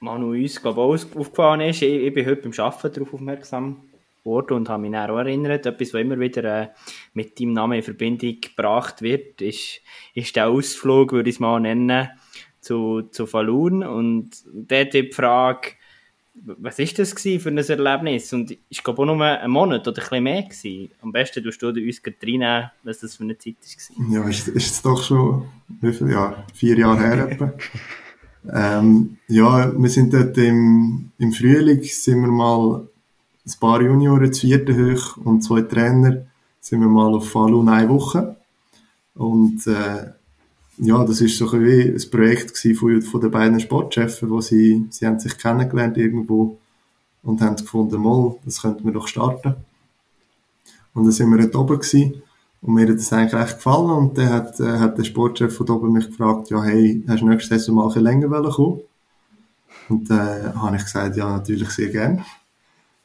Manu uns glaub, auch aufgefallen ist. Ich, ich bin heute beim Arbeiten darauf aufmerksam geworden und habe mich dann auch erinnert. Etwas, was immer wieder äh, mit deinem Namen in Verbindung gebracht wird, ist, ist der Ausflug, würde ich es mal nennen, zu, zu Falun. Und dort die Frage, was ist das für ein Erlebnis? Und ich glaube auch nur einen Monat oder ein bisschen mehr gewesen. Am besten tust du uns reinnehmen, was das für eine Zeit war. Ja, ist, ist es doch schon, wie viele Jahre? Vier Jahre her etwa. ähm, ja, wir sind dort im, im Frühling, sind wir mal ein paar Junioren zu vierten hoch und zwei Trainer, sind wir mal auf Falun eine Woche. Und, äh, ja, das ist so ein wie ein Projekt von, von den beiden Sportchefs, wo sie, sie haben sich kennengelernt irgendwo und haben gefunden, mal, das könnten wir doch starten. Und dann sind wir dort oben gewesen. Und mir hat das eigentlich recht gefallen. Und dann hat, äh, hat der Sportchef von oben mich gefragt, ja, hey, hast du nächstes Saison mal ein bisschen länger wollen kommen? Und äh, habe ich gesagt, ja, natürlich sehr gern.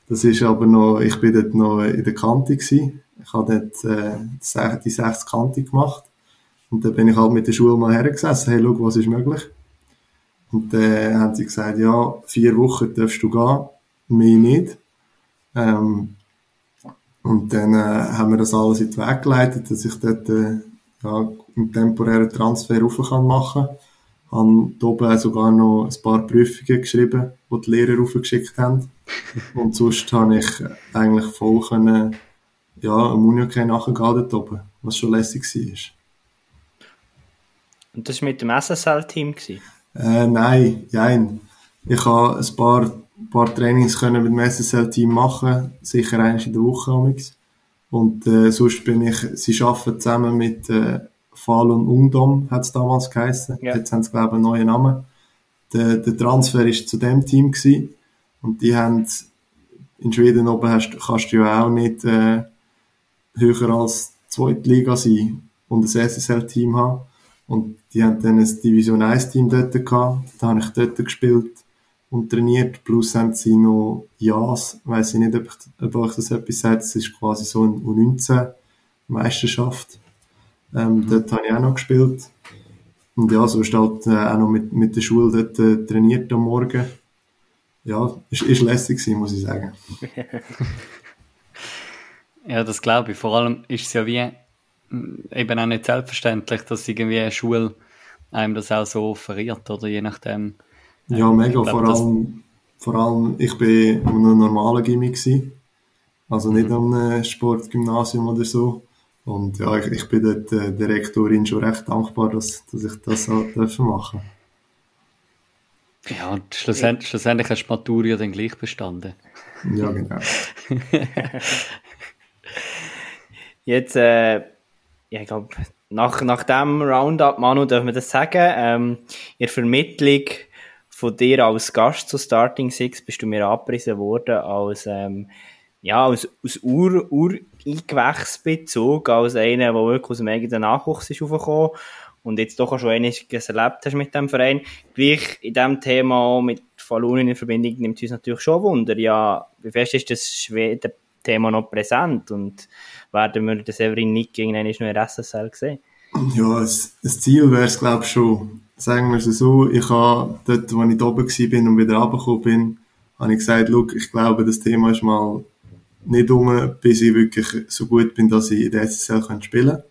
Das ist aber noch, ich bin dort noch in der Kante gewesen. Ich habe dort äh, die sechs Kante gemacht. Und dann bin ich halt mit der Schule mal hergesessen, hey, schau, was ist möglich? Und dann äh, haben sie gesagt, ja, vier Wochen darfst du gehen, mehr nicht. Ähm, und dann äh, haben wir das alles in den Weg geleitet, dass ich dort äh, ja, einen temporären Transfer rauf kann machen kann. Habe oben sogar noch ein paar Prüfungen geschrieben, die die Lehrer raufgeschickt haben. Und sonst habe ich eigentlich voll können, ja, am Unihockey nachgehen dort oben, was schon lässig war. Und das war mit dem SSL-Team. Äh, nein, nein. Ich habe ein paar, paar Trainings können mit dem SSL-Team machen, sicher eins in der Woche amix. Und äh, sonst bin ich, sie arbeiten zusammen mit äh, Falun Ungdom, hat es damals geheißen. Ja. Jetzt haben sie, glaube ich, einen neuen Namen. Der, der Transfer ist zu dem Team gewesen. Und die haben, in Schweden oben hast, kannst du ja auch nicht äh, höher als zweite Liga sein und ein SSL-Team haben. Und die haben dann ein Division 1 Team dort gehabt. Da habe ich dort gespielt und trainiert. Plus haben sie noch JAS. Weiss ich nicht, ob, ich, ob euch das etwas sagt. Das ist quasi so eine U19 Meisterschaft. Ähm, Dort habe ich auch noch gespielt. Und ja, sonst halt äh, auch noch mit, mit der Schule dort äh, trainiert am Morgen. Ja, ist, ist lässig gewesen, muss ich sagen. Ja, das glaube ich. Vor allem ist es ja wie eben auch nicht selbstverständlich, dass irgendwie eine Schule einem das auch so offeriert, oder je nachdem. Ja, Ähm, mega. ich glaub, vor, allem, vor allem, ich bin an einem normalen Gimmick. Also nicht an einem Sportgymnasium oder so. Und ja, ich, ich bin dort äh, der Rektorin schon recht dankbar, dass, dass ich das so dürfen machen. Ja, und schlussendlich, schlussendlich hast du die Matur ja dann gleich bestanden. Ja, genau. Jetzt, äh, ja, ich glaube, nach, nach dem Roundup, Manu, dürfen wir das sagen. Ähm, in der Vermittlung von dir als Gast zu Starting Six bist du mir abgepriesen worden als, ähm, ja, als, als Ur, Ur-Eingewächsbezug, als einer, der wirklich aus dem eigenen Nachwuchs ist aufgekommen und jetzt doch auch schon einiges erlebt hast mit dem Verein. Gleich in diesem Thema mit Falun in Verbindung nimmt es uns natürlich schon Wunder. Ja, wie fest ist das Schweden-Thema noch präsent und werden wir den Severin Nick irgendwann noch in der SSL sehen? Ja, das, Ziel wäre es, glaube ich, schon, sagen wir es so, ich habe dort, wo ich oben war und wieder runtergekommen bin, habe ich gesagt, look, ich glaube, das Thema ist mal nicht um, bis ich wirklich so gut bin, dass ich in der SSL spielen kann.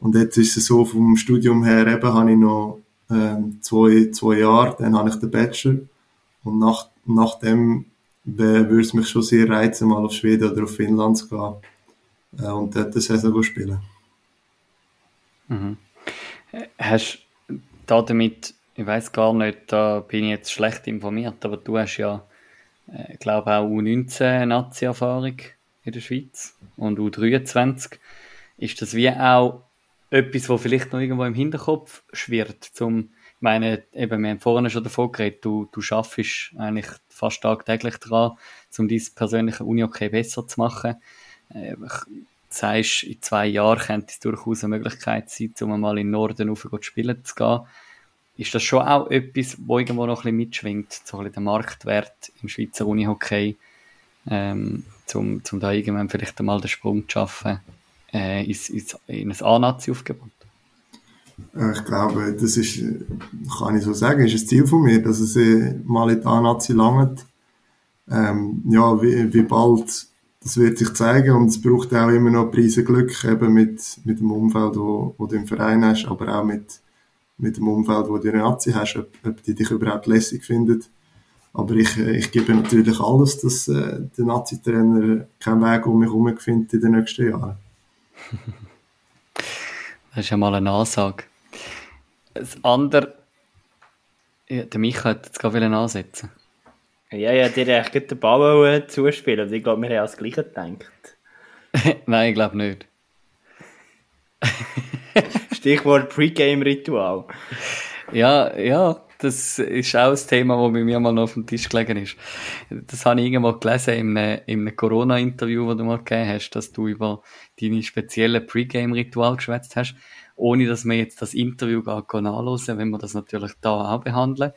Und jetzt ist es so, vom Studium her eben habe ich noch ähm, zwei, zwei Jahre, dann habe ich den Bachelor. Und nach, nach dem würde es mich schon sehr reizen, mal auf Schweden oder auf Finnland zu gehen äh, und dort eine Saison spielen. Mhm. Hast du damit, ich weiß gar nicht, da bin ich jetzt schlecht informiert, aber du hast ja, äh, glaube auch U19-Nazi-Erfahrung in der Schweiz und U23. Ist das wie auch etwas, was vielleicht noch irgendwo im Hinterkopf schwirrt, zum, ich meine, eben, wir haben vorhin schon davon geredet, du, du schaffst eigentlich fast tagtäglich daran, um dein persönliche Uni-Okay besser zu machen. Äh, sagst, in zwei Jahren könnte es durchaus eine Möglichkeit sein, um mal in den Norden rauf spielen zu gehen. Ist das schon auch etwas, wo irgendwo noch ein bisschen mitschwingt, so ein bisschen der Marktwert im Schweizer Unihockey, ähm, um, um da irgendwann vielleicht einmal den Sprung zu schaffen äh, ins, ins, in ein A-Nazi-Aufgebot? Äh, ich glaube, das ist, kann ich so sagen, ist ein Ziel von mir, dass es äh, mal in die A-Nazi langt. Ähm, ja, wie, wie bald das wird sich zeigen und es braucht auch immer noch Preise Glück eben mit, mit dem Umfeld, wo, wo du im Verein hast, aber auch mit, mit dem Umfeld, wo du in Nazi hast, ob, ob die dich überhaupt lässig findet. Aber ich, ich gebe natürlich alles, dass äh, der Nazi-Trainer keinen Weg um mich herum findet in den nächsten Jahren. das ist ja mal eine Ansage. Das andere, ja, der Micha hat jetzt gerade ansetzen ja, ja, dir eigentlich den Ball zuspielen. Und ich glaube, wir haben das Gleiche gedacht. Nein, ich glaube nicht. Stichwort Pre-Game-Ritual. Ja, ja, das ist auch ein Thema, das bei mir mal noch auf dem Tisch gelegen ist. Das habe ich irgendwo gelesen in einem, in einem Corona-Interview, das du mal gegeben hast, dass du über deine speziellen Pre-Game-Ritual geschwätzt hast, ohne dass wir jetzt das Interview gar nachlesen, wenn wir das natürlich da auch behandeln.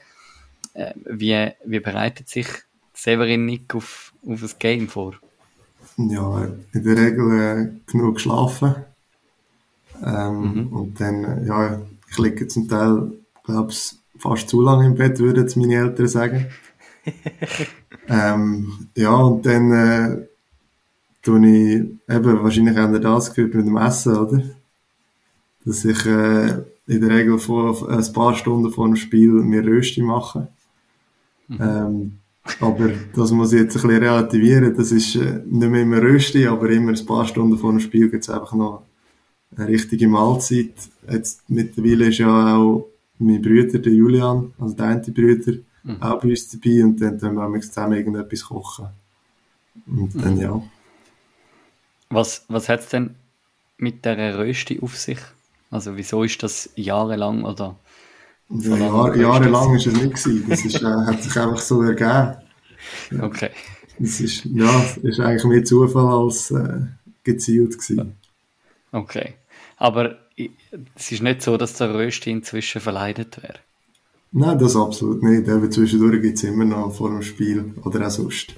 Äh, wie, wie bereitet sich Severin Nick auf, auf das Game vor? Ja, in der Regel äh, genug geschlafen. Ähm, mhm. Und dann, äh, ja, ich liege zum Teil, glaube ich, fast zu lange im Bett, würden es meine Eltern sagen. ähm, ja, und dann äh, tue ich, eben, wahrscheinlich haben ihr das gehört mit dem Essen, oder? Dass ich äh, in der Regel vor ein paar Stunden vor dem Spiel mir Rösti mache. Mhm. Ähm, aber das muss ich jetzt ein bisschen relativieren. Das ist äh, nicht mehr immer Rösti, aber immer ein paar Stunden vor dem Spiel gibt es einfach noch eine richtige Mahlzeit. Jetzt mittlerweile ist ja auch mein Bruder, der Julian, also der eine Bruder, mhm. auch bei uns dabei und dann tun wir zusammen irgendetwas kochen. Und dann, mhm. ja. Was, was hat es denn mit der Rösti auf sich? Also wieso ist das jahrelang oder ja, Jahr, jahrelang ist es nicht gewesen. Das ist, äh, hat sich einfach so ergeben. Okay. Das ist, ja, ist eigentlich mehr Zufall als äh, gezielt gewesen. Okay. Aber es ist nicht so, dass der Rösti inzwischen verleidet wäre. Nein, das absolut nicht. Aber zwischendurch gibt es immer noch vor dem Spiel oder auch sonst.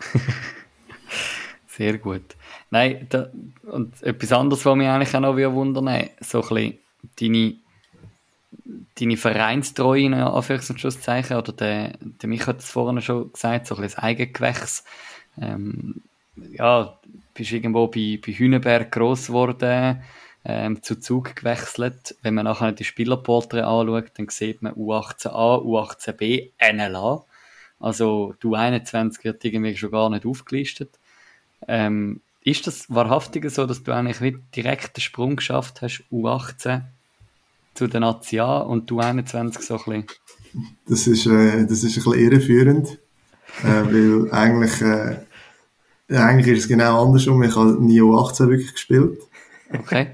Sehr gut. Nein, da, und etwas anderes, was mich eigentlich auch noch wundern so ein deine deine Vereinstreue in Anführungszeichen, oder der, der Mich hat es vorhin schon gesagt, so ein das Eigengewächs. Ähm, ja, bist irgendwo bei, bei Hünenberg gross geworden, ähm, zu Zug gewechselt. Wenn man nachher die Spielerporträts anschaut, dann sieht man U18a, U18b, NLA. Also du 21 wird irgendwie schon gar nicht aufgelistet. Ähm, ist das wahrhaftig so, dass du eigentlich direkt den Sprung geschafft hast, U18 zu den Nazi und du 21 so ein bisschen. Das ist, äh, das ist ein bisschen irreführend, äh, weil eigentlich, äh, eigentlich ist es genau andersrum. Ich habe nie U18 wirklich gespielt. Okay.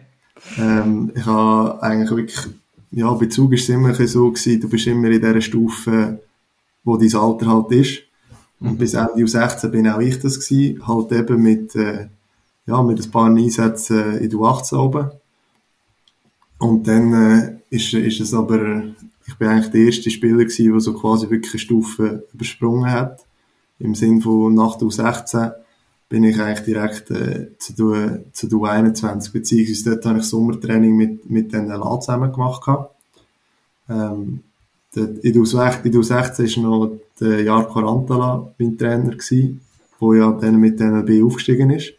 Ähm, ich habe eigentlich wirklich, ja, Bezug ist es immer so gewesen, du bist immer in dieser Stufe, wo dein Alter halt ist. Und bis Ende U16 bin auch ich das gewesen, halt eben mit, äh, ja, mit ein paar Einsätzen in U18 oben. Und dann äh, ist, ist es aber, ich bin eigentlich der erste Spieler gewesen, der so quasi wirklich eine Stufe übersprungen hat. Im Sinn von nach der U16 bin ich eigentlich direkt äh, zu, der, zu der U21, beziehungsweise dort habe ich Sommertraining mit, mit den LA zusammen gemacht. Ähm, in der U16 war noch der Jarko Rantala mein Trainer, gewesen, der ja dann mit der NLB aufgestiegen ist.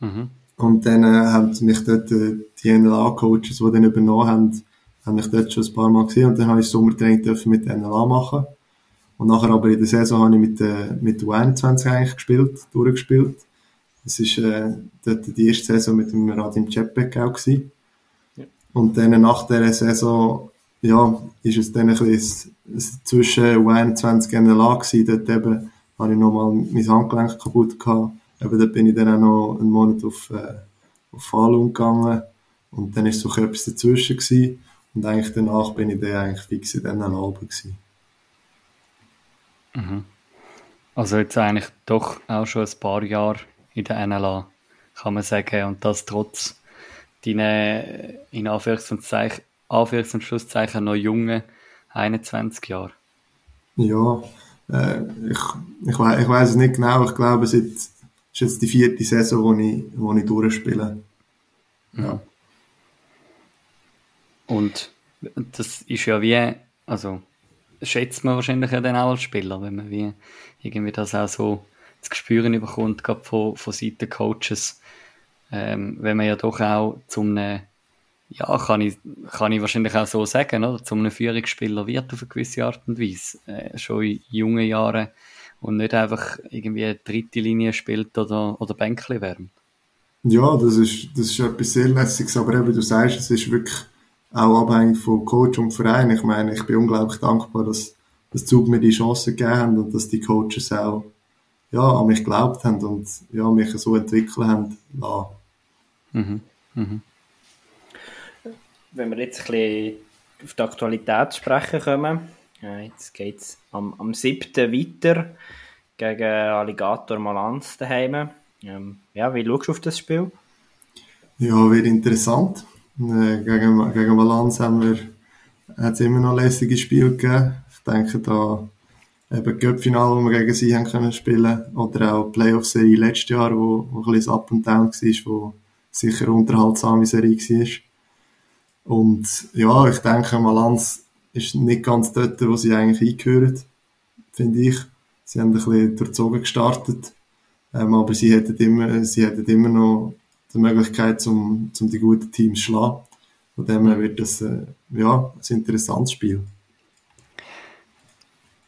Mhm. Und dann äh, haben mich dort äh, die NLA-Coaches, die dann übernommen haben, haben mich dort schon ein paar Mal gesehen und dann habe ich Sommertraining dürfen mit der NLA machen. Und nachher aber in der Saison habe ich mit, äh, mit der U21 eigentlich gespielt, durchgespielt. Das war äh, dort die erste Saison mit dem Radim Cepek auch gewesen. Ja. Und dann nach dieser Saison, ja, ist es dann ein bisschen zwischen U21 und NLA gewesen. Dort eben habe ich nochmal mein Handgelenk kaputt gehabt. Eben dort bin ich dann auch noch einen Monat auf, äh, auf Falun gegangen. Und dann ist so etwas dazwischen gewesen. Und eigentlich danach bin ich dann eigentlich fix in diesen Alben gewesen. Mhm. Also jetzt eigentlich doch auch schon ein paar Jahre in der NLA, kann man sagen. Und das trotz deinen, in Anführungszeichen, Anführungs- und Schlusszeichen, noch jungen 21 Jahre. Ja, äh, ich, ich, we ich weiß es nicht genau. Ich glaube, es ist jetzt die vierte Saison, wo ich, wo ich durchspiele. Ja. Und das ist ja wie, also schätzt man wahrscheinlich ja dann auch als Spieler, wenn man wie irgendwie das auch so zu spüren bekommt, gerade von, von Seiten Coaches, ähm, wenn man ja doch auch zum ja, kann ich, kann ich wahrscheinlich auch so sagen, oder? Zum einem Führungsspieler wird auf eine gewisse Art und Weise, äh, schon in jungen Jahren und nicht einfach irgendwie eine dritte Linie spielt oder, oder Bänkli wärmt. Ja, das ist, das ist etwas sehr Lässiges, aber eben, du sagst, es ist wirklich auch abhängig von Coach und Verein. Ich meine, ich bin unglaublich dankbar, dass das Zug mir die Chance gegeben haben und dass die Coaches auch ja, an mich geglaubt haben und ja, mich so entwickelt haben lassen. Mhm. Mhm. Wenn wir jetzt ein bisschen auf die Aktualität sprechen kommen, ja, jetzt geht es am, am 7. weiter gegen Alligator Malanz daheim. Ähm, ja, wie schaust du auf das Spiel? Ja, wird interessant. Äh, gegen, gegen Valence haben wir, hat es immer noch lässige Spiele gegeben. Ich denke da eben Cup-Finale, wo wir gegen sie haben können spielen, oder auch Playoff-Serie letztes Jahr, wo, wo ein bisschen Up and Down war, wo sicher unterhaltsame Serie war. Und ja, ich denke, Malanz ist nicht ganz dort, wo sie eigentlich eingehören, finde ich. Sie haben ein bisschen durchzogen gestartet, ähm, aber sie hätten immer, sie hätten immer noch die Möglichkeit, um, um die guten Teams zu schlagen. Von dem her wird das äh, ja, ein interessantes Spiel.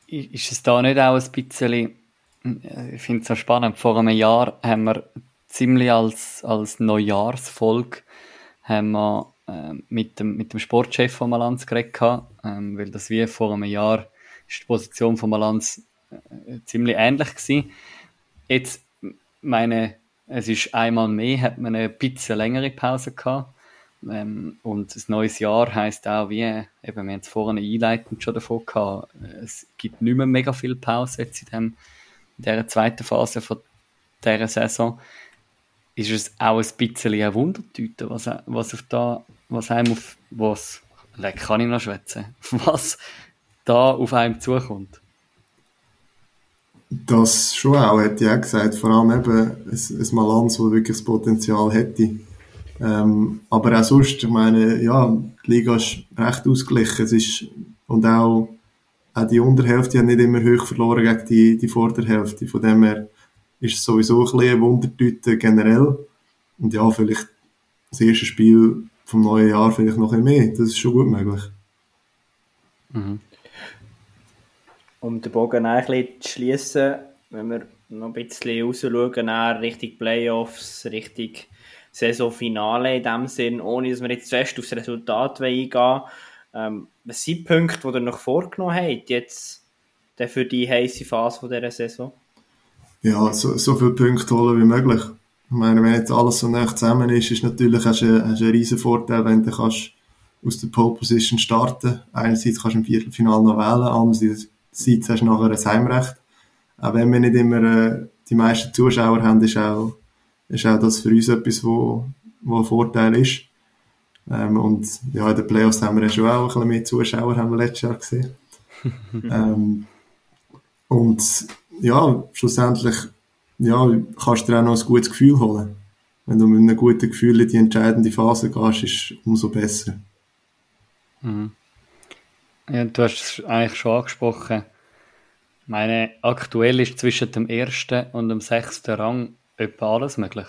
Ist es da nicht auch ein bisschen, ich finde es so spannend, vor einem Jahr haben wir ziemlich als, als Neujahrsfolge haben wir, äh, mit, dem, mit dem Sportchef von Malanz geredet, ähm, weil das wie vor einem Jahr ist die Position von Malanz äh, ziemlich ähnlich gewesen. Jetzt meine es ist einmal mehr, hat man eine bisschen längere Pause gehabt. Ähm, und das neues Jahr heisst auch, wie, eben, wir haben es vorhin einleitend schon davon gehabt, es gibt nicht mehr mega viel Pause jetzt in, dem, in dieser zweiten Phase von dieser Saison. Ist es auch ein bisschen eine Wundertüte, was, was auf da, was einem auf, was, kann ich noch schwätzen, was da auf einem zukommt? Das schon auch, hätte ich auch gesagt. Vor allem eben ein, ein Malanz, das wirklich das Potenzial hätte. Ähm, aber auch sonst, ich meine, ja, die Liga ist recht ausgeglichen. Es ist, und auch, auch die Unterhälfte hat nicht immer hoch verloren gegen die, die Vorderhälfte. Von dem her ist es sowieso ein bisschen eine Wundertüte generell. Und ja, vielleicht das erste Spiel vom neuen Jahr vielleicht noch ein mehr. Das ist schon gut möglich. Mhm um den Bogen ein bisschen zu schließen, wenn wir noch ein bisschen rausschauen, Richtung Playoffs, Richtung Saisonfinale in dem Sinn, ohne dass wir jetzt zuerst aufs Resultat eingehen ähm, Was sind die Punkte, die ihr noch vorgenommen habt, jetzt für die heiße Phase von dieser Saison? Ja, so, so viele Punkte holen wie möglich. Ich meine, wenn jetzt alles so nah zusammen ist, ist natürlich hast du, hast du einen riesen Vorteil, wenn du kannst aus der Pole Position starten. Einerseits kannst du im Viertelfinale noch wählen, andererseits hast du nachher ein Heimrecht. Auch wenn wir nicht immer äh, die meisten Zuschauer haben, ist auch, ist auch das für uns etwas, wo, wo ein Vorteil ist. Ähm, und ja, in den Playoffs haben wir ja schon auch ein bisschen mehr Zuschauer, haben wir letztes Jahr gesehen. ähm, und ja, schlussendlich ja, kannst du dir auch noch ein gutes Gefühl holen. Wenn du mit einem guten Gefühl in die entscheidende Phase gehst, ist es umso besser. Mhm. Ja, du hast es eigentlich schon angesprochen. Meine, aktuell ist zwischen dem ersten und dem sechsten Rang etwa alles möglich.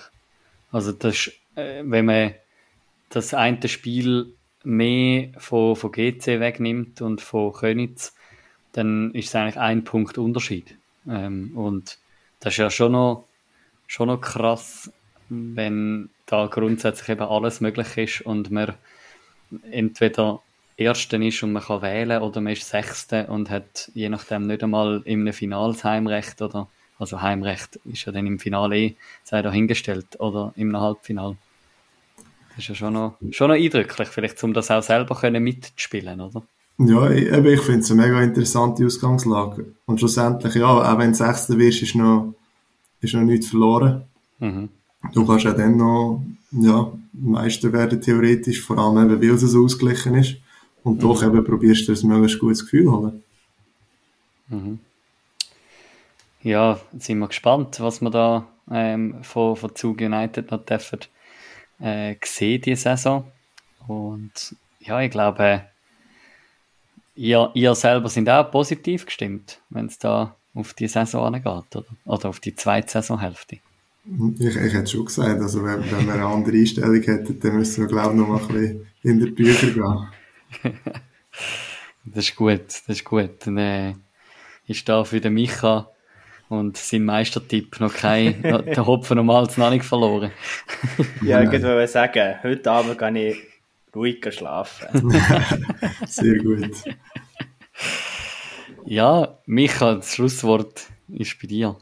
Also das äh, wenn man das eine Spiel mehr von, von GC wegnimmt und von Könitz, dann ist es eigentlich ein Punkt Unterschied. Ähm, und das ist ja schon noch, schon noch krass, wenn da grundsätzlich eben alles möglich ist und man entweder Ersten ist und man kann wählen oder man ist Sechste und hat je nachdem nicht einmal in einem Finals Heimrecht oder also Heimrecht ist ja dann im Finale eh sei dahingestellt oder im Halbfinale. Das ist ja schon noch, schon noch eindrücklich, vielleicht um das auch selber können mitzuspielen, oder? Ja, ich, ich finde es eine mega interessante Ausgangslage. Und schlussendlich, ja, auch wenn du Sechster wirst, ist noch, ist noch nichts verloren. Mhm. Du kannst ja dann noch, ja, Meister werden theoretisch, vor allem eben, weil es so ausgeglichen ist. Und mhm. doch eben probierst du ein möglichst gutes Gefühl holen. Mhm. Ja, sind wir gespannt, was wir da ähm, von, von Zug United noch dürfen, äh, sehen diese Saison. Und ja, ich glaube, ihr, ihr selber sind auch positiv gestimmt, wenn es da auf die Saison angeht, oder? Oder auf die zweite Saisonhälfte. Ich, ich hätte schon gesagt, also wenn, wenn wir eine andere Einstellung hätten, dann müssen wir, glaube ich, noch mal ein bisschen in die Bücher gehen. das ist gut, das ist gut. Dann äh, ist da für den Micha und sein Meistertipp noch kein, der Hopfen und Malz noch nicht verloren. ja, ich wollte sagen, heute Abend kann ich ruhig schlafen. Sehr gut. Ja, Micha, das Schlusswort ist bei dir.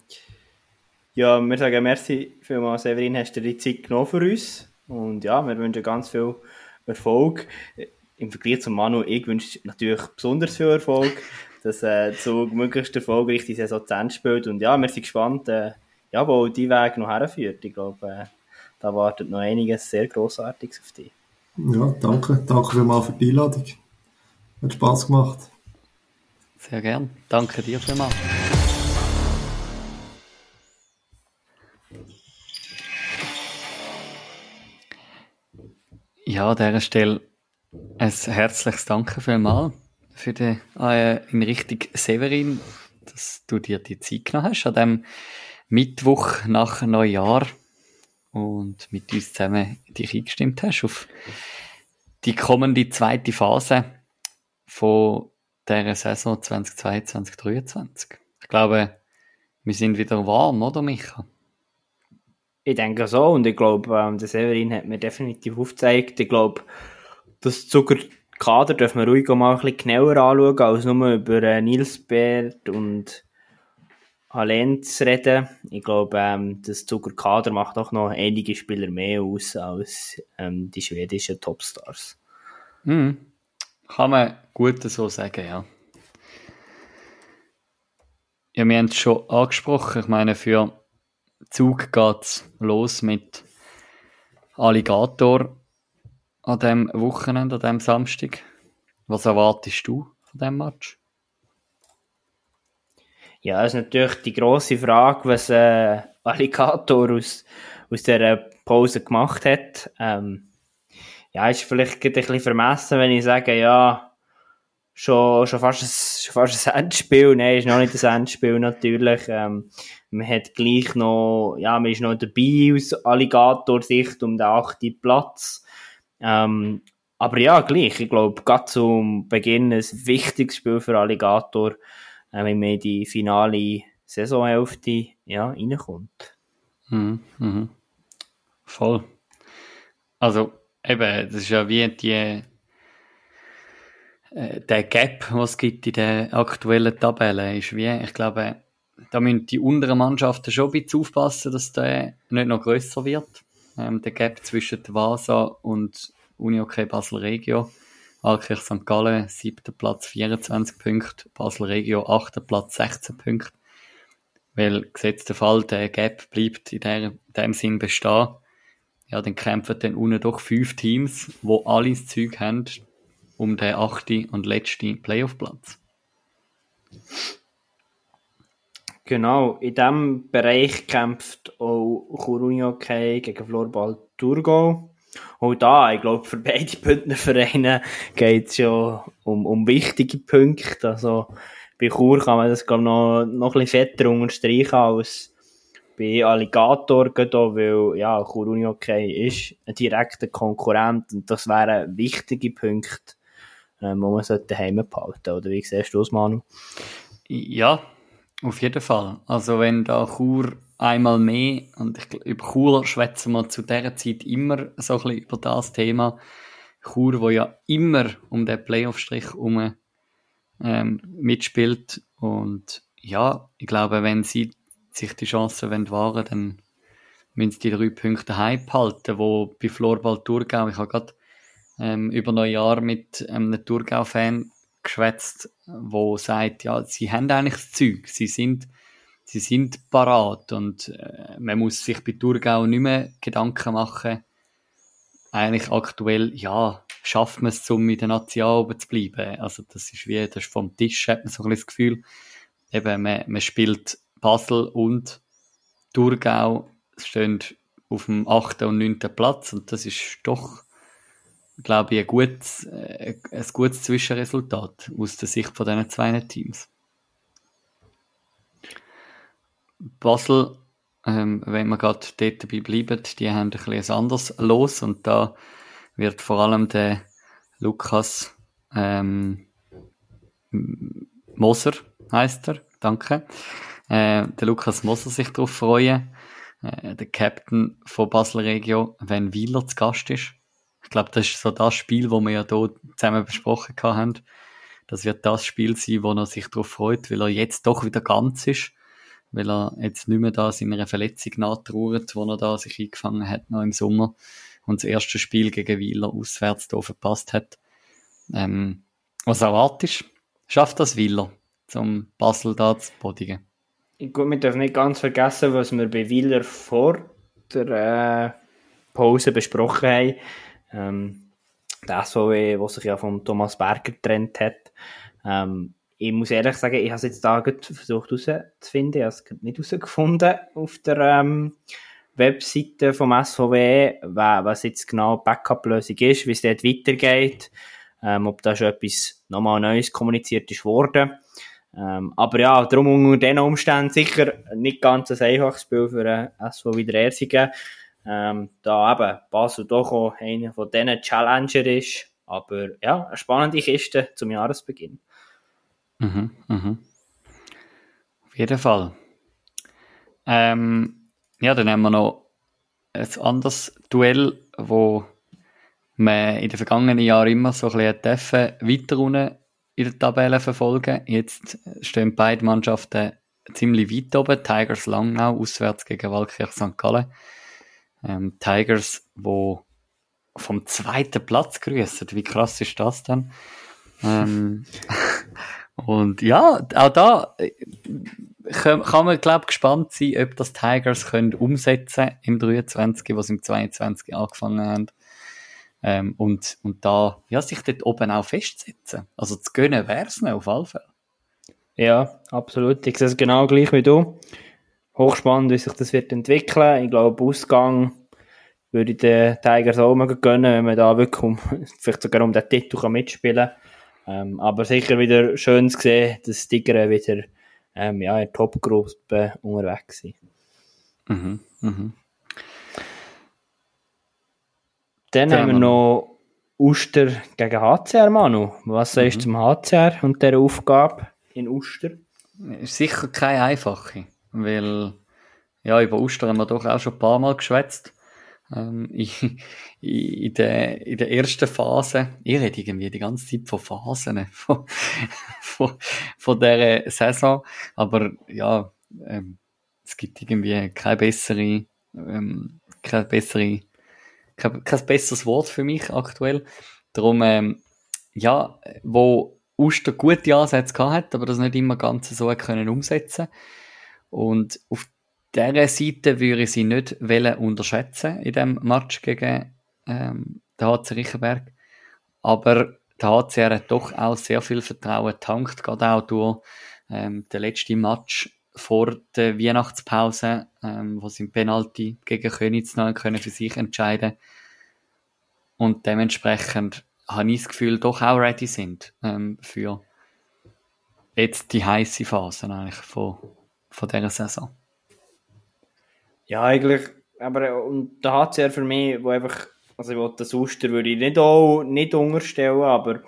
Ja, wir sagen merci vielmals, Severin, hast du dir die Zeit genommen für uns. Und ja, wir wünschen ganz viel Erfolg im Vergleich zum Manu, ich wünsche natürlich besonders viel Erfolg, dass äh, Zug möglichst erfolgreich die Saison zu Ende spielt. Und ja, wir sind gespannt, äh, ja, wo die Weg noch herführt. Ich glaube, äh, da wartet noch einiges sehr Grossartiges auf dich. Ja, danke. Danke vielmals für die Einladung. Hat Spaß gemacht. Sehr gern. Danke dir vielmals. Ja, an dieser Stelle ein herzliches Danke vielmals für den äh, in Richtung Severin, dass du dir die Zeit genommen hast an dem Mittwoch nach Neujahr und mit uns zusammen dich eingestimmt hast auf die kommende zweite Phase von der Saison 2022 2023 Ich glaube, wir sind wieder warm, oder Micha? Ich denke so und ich glaube, ähm, der Severin hat mir definitiv aufgezeigt. Ich glaube, das Zuckerkader dürfen wir ruhig mal ein bisschen genauer anschauen, als nur über äh, Nils Bert und Alain zu reden. Ich glaube, ähm, das Zuckerkader macht auch noch einige Spieler mehr aus als ähm, die schwedischen Topstars. Mhm. Kann man gut so sagen, ja. Ja, wir haben es schon angesprochen. Ich meine, für Zug geht es los mit Alligator an dem Wochenende, an dem Samstag. Was erwartest du von dem Match? Ja, ist natürlich die grosse Frage, was äh, Alligator aus, aus dieser Pause gemacht hat. Ähm, ja, ist vielleicht ein bisschen vermessen, wenn ich sage, ja, schon, schon, fast, ein, schon fast ein Endspiel. Nein, ist noch nicht das Endspiel natürlich. Ähm, man hat gleich noch, ja, man ist noch dabei aus Alligator-Sicht um den achten Platz. Ähm, aber ja, gleich. Ich glaube, gerade zum Beginn ein wichtiges Spiel für Alligator, äh, wenn man in die finale Saisonhälfte ja, reinkommt. Mhm, mhm. Voll. Also, eben, das ist ja wie die, äh, der Gap, was es gibt in der aktuellen Tabelle, ist wie, ich glaube, da müssen die unteren Mannschaften schon ein bisschen aufpassen, dass der nicht noch grösser wird ähm, der Gap zwischen Vasa und Unihockey Basel Regio. Alkirch St. Gallen, siebter Platz, 24 Punkte, Basel Regio, achter Platz, 16 Punkte. Weil, gesetzt der Fall, der Gap bleibt in, der, in dem Sinn bestehen, ja, dann kämpfen dann unten doch fünf Teams, wo alles Zeug haben, um den achten und letzten Playoff-Platz. Genau, in diesem Bereich kämpft auch Churunio gegen Florbal Thurgau. Auch da, ich glaube, für beide Bündner geht es schon um, um wichtige Punkte. Also, bei Chur kann man das, glaube noch, noch ein bisschen fetter unterstreichen als bei Alligator, weil, ja, Chur Unihockey ist ein direkter Konkurrent und das wären wichtige Punkte, ähm, die man sollte heim behalten, oder wie siehst du das, Manu? Ja, auf jeden Fall. Also, wenn da Chur einmal mehr, und ich, über Chur schwätzen wir zu dieser Zeit immer so ein bisschen über das Thema. Chur, wo ja immer um den Playoff-Strich herum ähm, mitspielt. Und ja, ich glaube, wenn sie sich die Chancen wahren wollen, dann müssen sie die drei Punkte halten, wo bei Florball Thurgau, ich habe gerade ähm, über Neujahr mit einem Thurgau-Fan geschwätzt, wo sagt, ja, sie haben eigentlich das Zeug, sie sind sie sind parat und äh, man muss sich bei Thurgau nicht mehr Gedanken machen. Eigentlich aktuell, ja, schafft man es, um in der Nation oben zu bleiben. Also das ist wie, das ist vom Tisch, hat man so ein bisschen das Gefühl. Eben, man, man spielt Basel und Thurgau stehen auf dem 8. und 9. Platz und das ist doch, glaube ich, ein gutes, äh, ein gutes Zwischenresultat aus der Sicht von diesen zwei Teams. Basel, ähm, wenn wir gerade dort dabei bleiben, die haben ein bisschen anderes Los und da wird vor allem der Lukas ähm, Moser, heißt er, danke, äh, der Lukas Moser sich darauf freuen, äh, der Captain von Basel Regio, wenn Wieler zu Gast ist. Ich glaube, das ist so das Spiel, wo wir ja hier zusammen besprochen haben. Das wird das Spiel sein, wo er sich darauf freut, weil er jetzt doch wieder ganz ist weil er jetzt nicht mehr da seiner Verletzung nachtrauert, wo er da sich eingefangen hat noch im Sommer und das erste Spiel gegen Wieler auswärts da verpasst hat. Ähm, was erwartest Schafft das Wieler, zum Basel da zu bodigen? Gut, wir dürfen nicht ganz vergessen, was wir bei Wieler vor der äh, Pause besprochen haben. Ähm, der SVW, sich ja von Thomas Berger getrennt hat. Ähm, ich muss ehrlich sagen, ich habe es jetzt da versucht herauszufinden, ich habe es nicht herausgefunden auf der ähm, Webseite vom SVW, was jetzt genau Backup-Lösung ist, wie es dort weitergeht, ähm, ob da schon etwas nochmal Neues kommuniziert ist worden. Ähm, aber ja, darum unter diesen Umständen sicher nicht ganz ein einfaches Spiel für ein SVW der Ersigen. Ähm, da eben Basel doch auch einer von diesen Challenger ist. Aber ja, eine spannende Kiste zum Jahresbeginn. Mhm, mhm. Auf jeden Fall. Ähm, ja, dann haben wir noch ein anderes Duell, wo man in den vergangenen Jahren immer so ein bisschen weiter unten in der Tabelle verfolgen. Jetzt stehen beide Mannschaften ziemlich weit oben. Tigers Langnau auswärts gegen Waldkirch St. Gallen. Ähm, Tigers, wo vom zweiten Platz grüßen. Wie krass ist das denn? Ähm, Und ja, auch da äh, kann, man, glaube gespannt sein, ob das Tigers können umsetzen im 23, was im 22 angefangen haben. Ähm, und, und da, ja, sich dort oben auch festsetzen. Also zu gönnen wäre es auf alle Fälle. Ja, absolut. Ich sehe es genau gleich wie du. Hochspannend, wie sich das wird entwickeln. Ich glaube, Ausgang würde ich den Tigers auch mal gönnen, wenn man da wirklich um, vielleicht sogar um den Titel mitspielen kann. Ähm, aber sicher wieder schön zu sehen, dass die Tiger wieder ähm, ja, in der Top-Gruppe unterwegs sind. Mhm, mhm. Dann ja, haben wir noch Uster gegen HCR, Manu. Was sagst du mhm. zum HCR und dieser Aufgabe in Uster? Ist sicher keine einfache, weil ja, über Uster haben wir doch auch schon ein paar Mal geschwätzt. Ähm, in, der, in der ersten Phase, ich rede irgendwie die ganze Zeit von Phasen, von, von, von dieser Saison, aber ja, ähm, es gibt irgendwie keine bessere, ähm, keine bessere, kein, kein besseres Wort für mich aktuell. Darum, ähm, ja, wo Uster gute Ansätze gehabt hat, aber das nicht immer ganz so können umsetzen. Und auf dieser Seite würde ich sie nicht unterschätzen in dem Match gegen ähm, den HC Riechenberg. Aber der HCR hat doch auch sehr viel Vertrauen getankt, gerade auch durch ähm, den letzten Match vor der Weihnachtspause, ähm, wo sie im Penalty gegen Königsnau können für sich entscheiden und dementsprechend habe ich das Gefühl, doch auch ready sind ähm, für jetzt die heiße Phase eigentlich von, von dieser Saison. Ja, eigentlich, aber und der HCR für mich, wo einfach, also ich wollte das Oster würde ich nicht auch nicht unterstellen, aber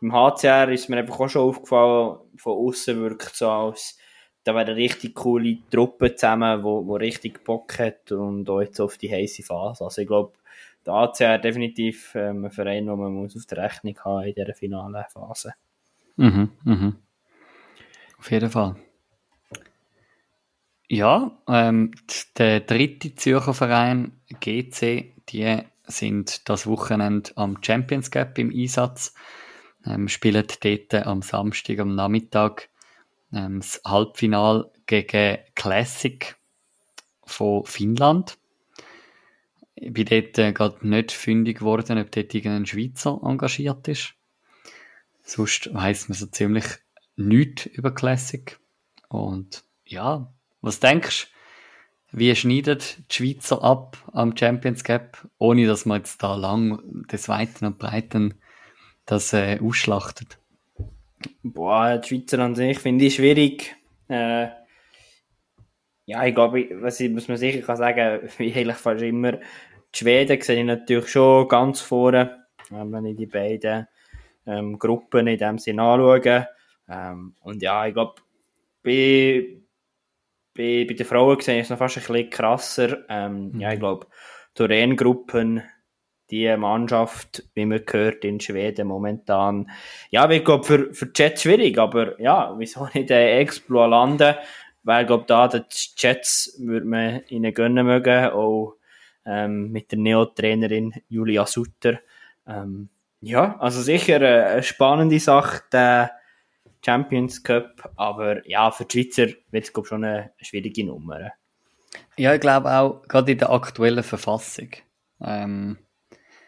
beim HCR ist mir einfach auch schon aufgefallen, von außen wirkt so als da wäre eine richtig coole Truppe zusammen, wo, wo richtig Bock hat und auch jetzt auf die heiße Phase. Also ich glaube, der ACR definitiv ähm, ein Verein, den man muss auf der Rechnung haben in dieser finalen Phase. Mhm, mhm. Auf jeden Fall. Ja, ähm, der dritte Zürcher Verein, GC, die sind das Wochenende am Champions Cup im Einsatz, ähm, spielen dort am Samstag am Nachmittag ähm, das Halbfinal gegen Classic von Finnland. Ich bin dort äh, gerade nicht fündig geworden, ob dort irgendein Schweizer engagiert ist. Sonst weiss man so ziemlich nichts über Classic. Und ja, was denkst du? Wie schneidet die Schweizer ab am Champions Cup, ohne dass man jetzt da lang des Weiten und Breiten das äh, ausschlachtet? Boah, die Schweizer an sich finde ich schwierig. Äh, ja, ich glaube, was, was man sicher kann sagen, wie eigentlich fast immer, die Schweden sehe ich natürlich schon ganz vorne, wenn ich die beiden ähm, Gruppen in dem Sinne anschaue. Ähm, und ja, ich glaube, bei, bei, bei den Frauen sehe ich es noch fast ein bisschen krasser. Ähm, mhm. Ja, ich glaube, die Renngruppen die Mannschaft, wie man gehört, in Schweden momentan. Ja, ich glaube, für, für Jets schwierig, aber ja, wieso nicht äh, Exploit landen? Weil, ich glaube, da die Jets würde man ihnen gönnen mögen, auch ähm, mit der Neo-Trainerin Julia Sutter. Ähm, ja, also sicher äh, eine spannende Sache, der Champions Cup, aber ja, für die Schweizer wird es, glaube schon eine schwierige Nummer. Ja, ich glaube auch, gerade in der aktuellen Verfassung. Ähm,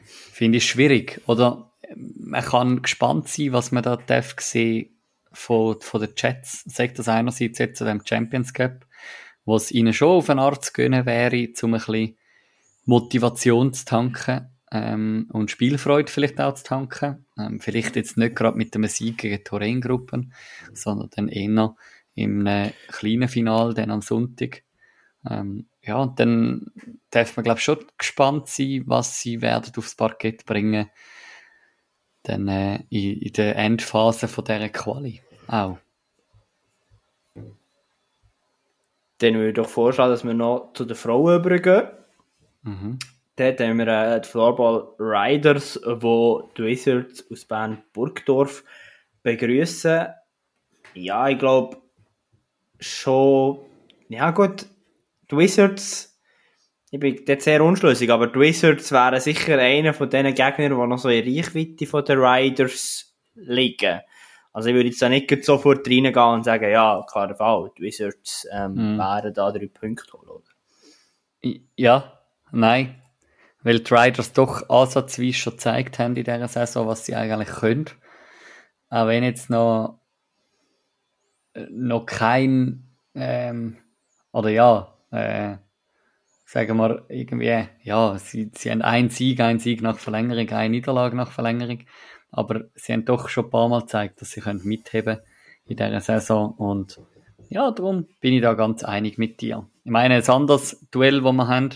Finde ich schwierig. Oder man kann gespannt sein, was man da darf sehen von, von den Chats. Sagt das einerseits jetzt zu dem Champions Cup, wo es ihnen schon auf eine Art zu gönnen wäre, um ein bisschen Motivation zu tanken ähm, und Spielfreude vielleicht auch zu tanken. Ähm, vielleicht jetzt nicht gerade mit einem Sieg gegen Torrengruppen, sondern dann eher im kleinen Final dann am Sonntag. Ähm, ja, und dann darf man, glaube ich, schon gespannt sein, was sie werden aufs Parkett bringen. Dann äh, in, in der Endphase von dieser Quali auch. Dann würde ich doch vorschlagen, dass wir noch zu den Frauen übergehen. Mhm. Dort haben wir äh, die Floorball Riders, wo die Wizards aus Bern Burgdorf begrüßen. Ja, ich glaube schon. Ja, gut, die Wizards, ich bin jetzt sehr unschlüssig, aber die Wizards wären sicher einer von diesen Gegnern, die noch so in Reichweite von den Riders liegen. Also ich würde jetzt da nicht sofort reingehen und sagen, ja, klar Fall, die Wizards ähm, mm. wären da drei Punkte holen, oder? Ja, nein. Weil die Riders doch ansatzweise schon gezeigt haben in dieser Saison, was sie eigentlich können. Auch wenn jetzt noch, noch kein, ähm, oder ja, äh, sagen wir, irgendwie, ja, sie, sie haben einen Sieg, einen Sieg nach Verlängerung, eine Niederlage nach Verlängerung, aber sie haben doch schon ein paar Mal gezeigt, dass sie können mitheben in dieser Saison und ja, darum bin ich da ganz einig mit dir. Ich meine, ein anderes Duell, das wir haben,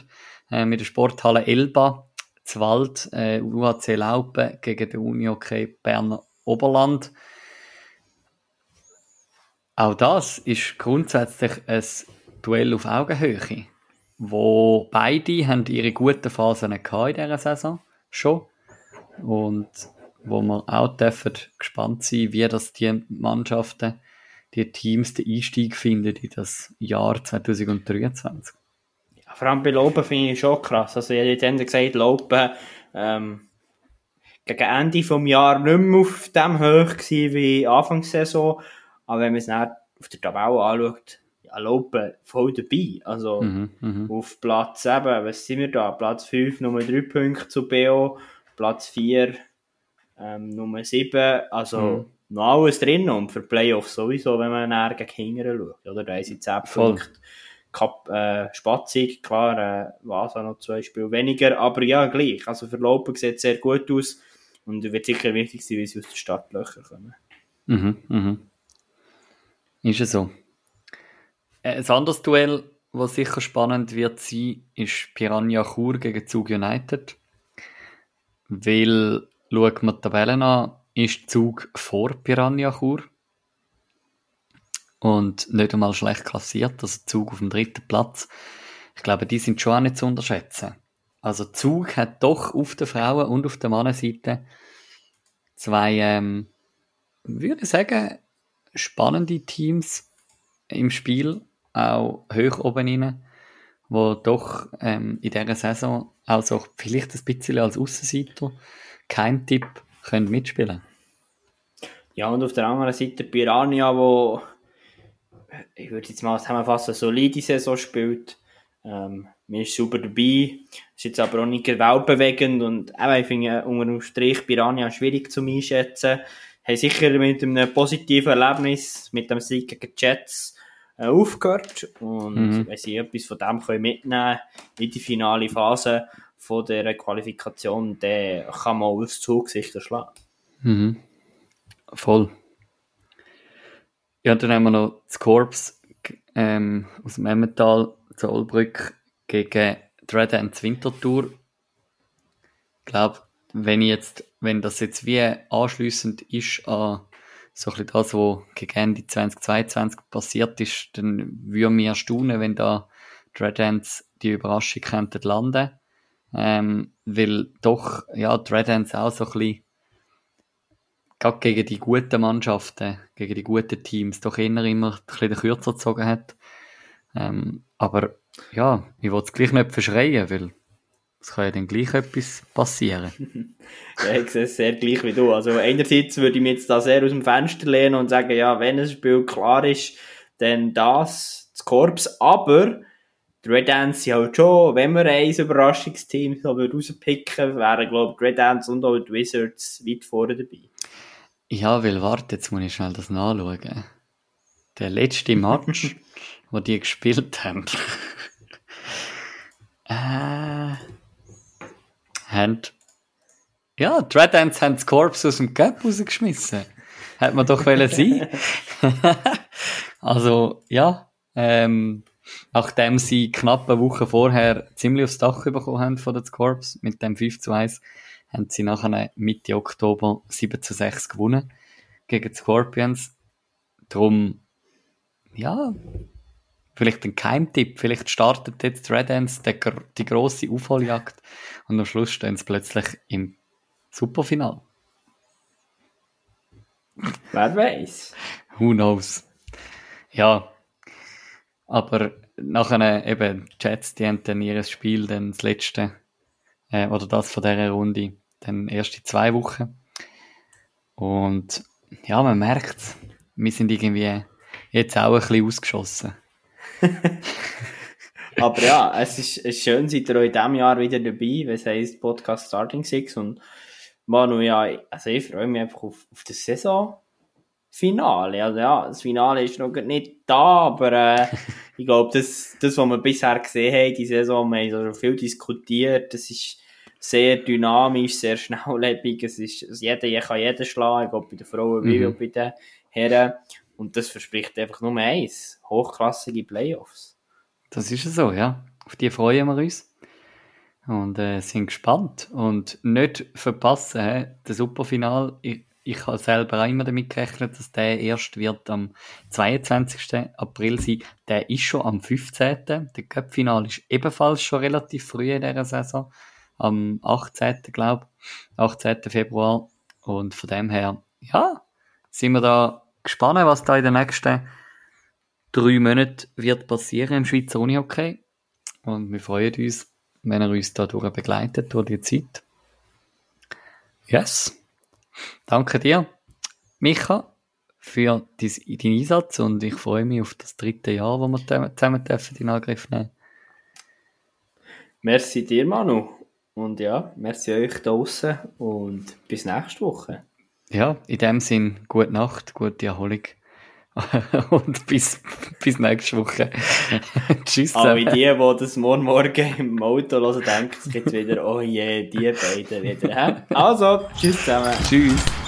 äh, mit der Sporthalle Elba, Zwald, äh, UAC Laupen gegen den Unihockey Berner Oberland. Auch das ist grundsätzlich ein Duell auf Augenhöhe, wo beide haben ihre guten Phasen in dieser Saison schon und wo wir auch dürfen gespannt sein, wie das die Mannschaften, die Teams den Einstieg finden in das Jahr 2023. Ja, vor allem bei Lopen finde ich schon krass. Also, ich habe jetzt gesagt, Lopen ähm, gegen Ende des Jahres nicht mehr auf dem hoch gewesen wie Anfangssaison. Aber wenn man es dann auf der Tabelle anschaut, Lopen voll dabei. Also mhm, mhm, auf Platz 7, was sind wir da? Platz 5, Nummer 3 Punkte zu BO, Platz 4, ähm, Nummer 7. Also mhm. noch alles drin und für Playoffs sowieso, wenn man näher gegen Hingern schaut. Oder? Da sie 10 Voll. Punkte. Cup, äh, Spatzig, klar, äh, auch noch zwei Spiele weniger, aber ja, gleich. Also für Lopen sieht sehr gut aus und wird sicher wichtig sein, wie sie aus den Startlöchern kommen. Mhm, mhm. Ist es so. Äh, Ein anderes Duell, was sicher spannend wird sein, ist Piranha Chur gegen Zug United. Weil, schaut man die Tabellen an, ist Zug vor Piranha Chur. Und nicht einmal schlecht klassiert, also Zug auf dem dritten Platz. Ich glaube, die sind schon auch nicht zu unterschätzen. Also Zug hat doch auf der Frauen- und auf der Mannenseite zwei, ähm, würde ich sagen, spannende Teams im Spiel, auch hoch oben rein, wo doch ähm, in dieser Saison auch so vielleicht ein bisschen als Aussenseiter kein Tipp können mitspielen. Ja, und auf der anderen Seite Piranha, wo ich würde jetzt mal zusammenfassen, eine solide Saison spielt. Ähm, mir ist super dabei. Ist jetzt aber auch nicht weltbewegend und eben, ich finde unter dem Strich Piranha schwierig zu einschätzen. Haben sicher mit einem positiven Erlebnis, mit dem Sieg gegen die Jets, äh, aufgehört. Und Mhm. wenn sie etwas von dem können mitnehmen in die finale Phase von der Qualifikation, dann kann man auch das Zug sicher schlagen. Mhm. Voll. Ja, dann haben wir noch das Korps ähm, aus dem Emmental zu Olbrück gegen Dread Ends Winterthur. Ich glaube, wenn wenn das jetzt wie anschliessend ist an so ein das, was gegen Ende 2022 passiert ist, dann würde mich erstaunen, wenn da Dread Ends die Überraschung könnten landen. Ähm, weil doch, ja, Dread Ends auch so ein bisschen gerade gegen die guten Mannschaften, gegen die guten Teams, doch eher immer ein bisschen Kürzer gezogen hat. Ähm, aber ja, ich will es gleich nicht verschreien, weil es kann ja dann gleich etwas passieren. Ja, ich sehe es sehr gleich wie du. Also einerseits würde ich mich jetzt da sehr aus dem Fenster lehnen und sagen, ja, wenn ein Spiel klar ist, dann das, das Korps. Aber die Red Ants sind halt schon, wenn wir ein Überraschungsteam so rauspicken, wären, glaube ich, die Red Ants und auch die Wizards weit vorne dabei. Ja, weil warte, jetzt muss ich schnell das nachschauen. Der letzte Match, wo die gespielt haben, äh, haben, ja, Ants haben das Korps aus dem Cup rausgeschmissen. Hätte man doch wollen sein. also, ja, ähm, nachdem sie knapp eine Woche vorher ziemlich aufs Dach bekommen haben von den Corps mit dem 5 zu 1, haben sie nachher Mitte Oktober 7 zu 6 gewonnen gegen die Scorpions. Drum, ja, vielleicht ein Keimtipp, vielleicht startet jetzt Red Ants die, gr- die grosse Aufholjagd und am Schluss stehen sie plötzlich im Superfinal. Wer weiß. Who knows? Ja, aber nachher eben, die Jets, die haben dann ihr Spiel, dann das letzte, äh, oder das von dieser Runde, dann erst in zwei Wochen. Und ja, man merkt wir sind irgendwie jetzt auch ein bisschen ausgeschossen. Aber ja, es ist, es ist schön, seid ihr auch in diesem Jahr wieder dabei, was heisst Podcast Starting Six und Manu, ja, also ich freue mich einfach auf, auf das Saisonfinale. Also ja, das Finale ist noch nicht da, aber äh, ich glaube, das, das, was wir bisher gesehen haben, die Saison, wir haben so viel diskutiert, das ist sehr dynamisch, sehr schnelllebig, es ist, jeder jeder kann jeden schlagen, ob bei den Frauen wie Mhm. bei den Herren und das verspricht einfach nur eins, hochklassige Playoffs. Das ist so, ja. Auf die freuen wir uns. Und äh, sind gespannt. Und nicht verpassen, hä? der Superfinal. Ich, ich habe selber auch immer damit gerechnet, dass der erst wird am 22. April sein. Der ist schon am 15. Der Cup-Final ist ebenfalls schon relativ früh in dieser Saison. Am 18. glaube 18. Februar. Und von dem her, ja, sind wir da gespannt, was da in den nächsten drei Monaten wird passieren im Schweizer Unihockey. Und wir freuen uns, wenn er uns da durch begleitet, durch die Zeit. Yes. Danke dir, Micha, für dein- deinen Einsatz und ich freue mich auf das dritte Jahr, wo wir zusammen- zusammen dürfen in Angriff nehmen. Merci dir, Manu. Und ja, merci euch da draussen und bis nächste Woche. Ja, in dem Sinn, gute Nacht, gute Erholung. Und bis, bis nächste Woche. Tschüss. Zusammen. die, die das morgen morgen im Auto hören, denken, es gibt wieder, oh je, die beiden wieder. Also, tschüss zusammen. Tschüss.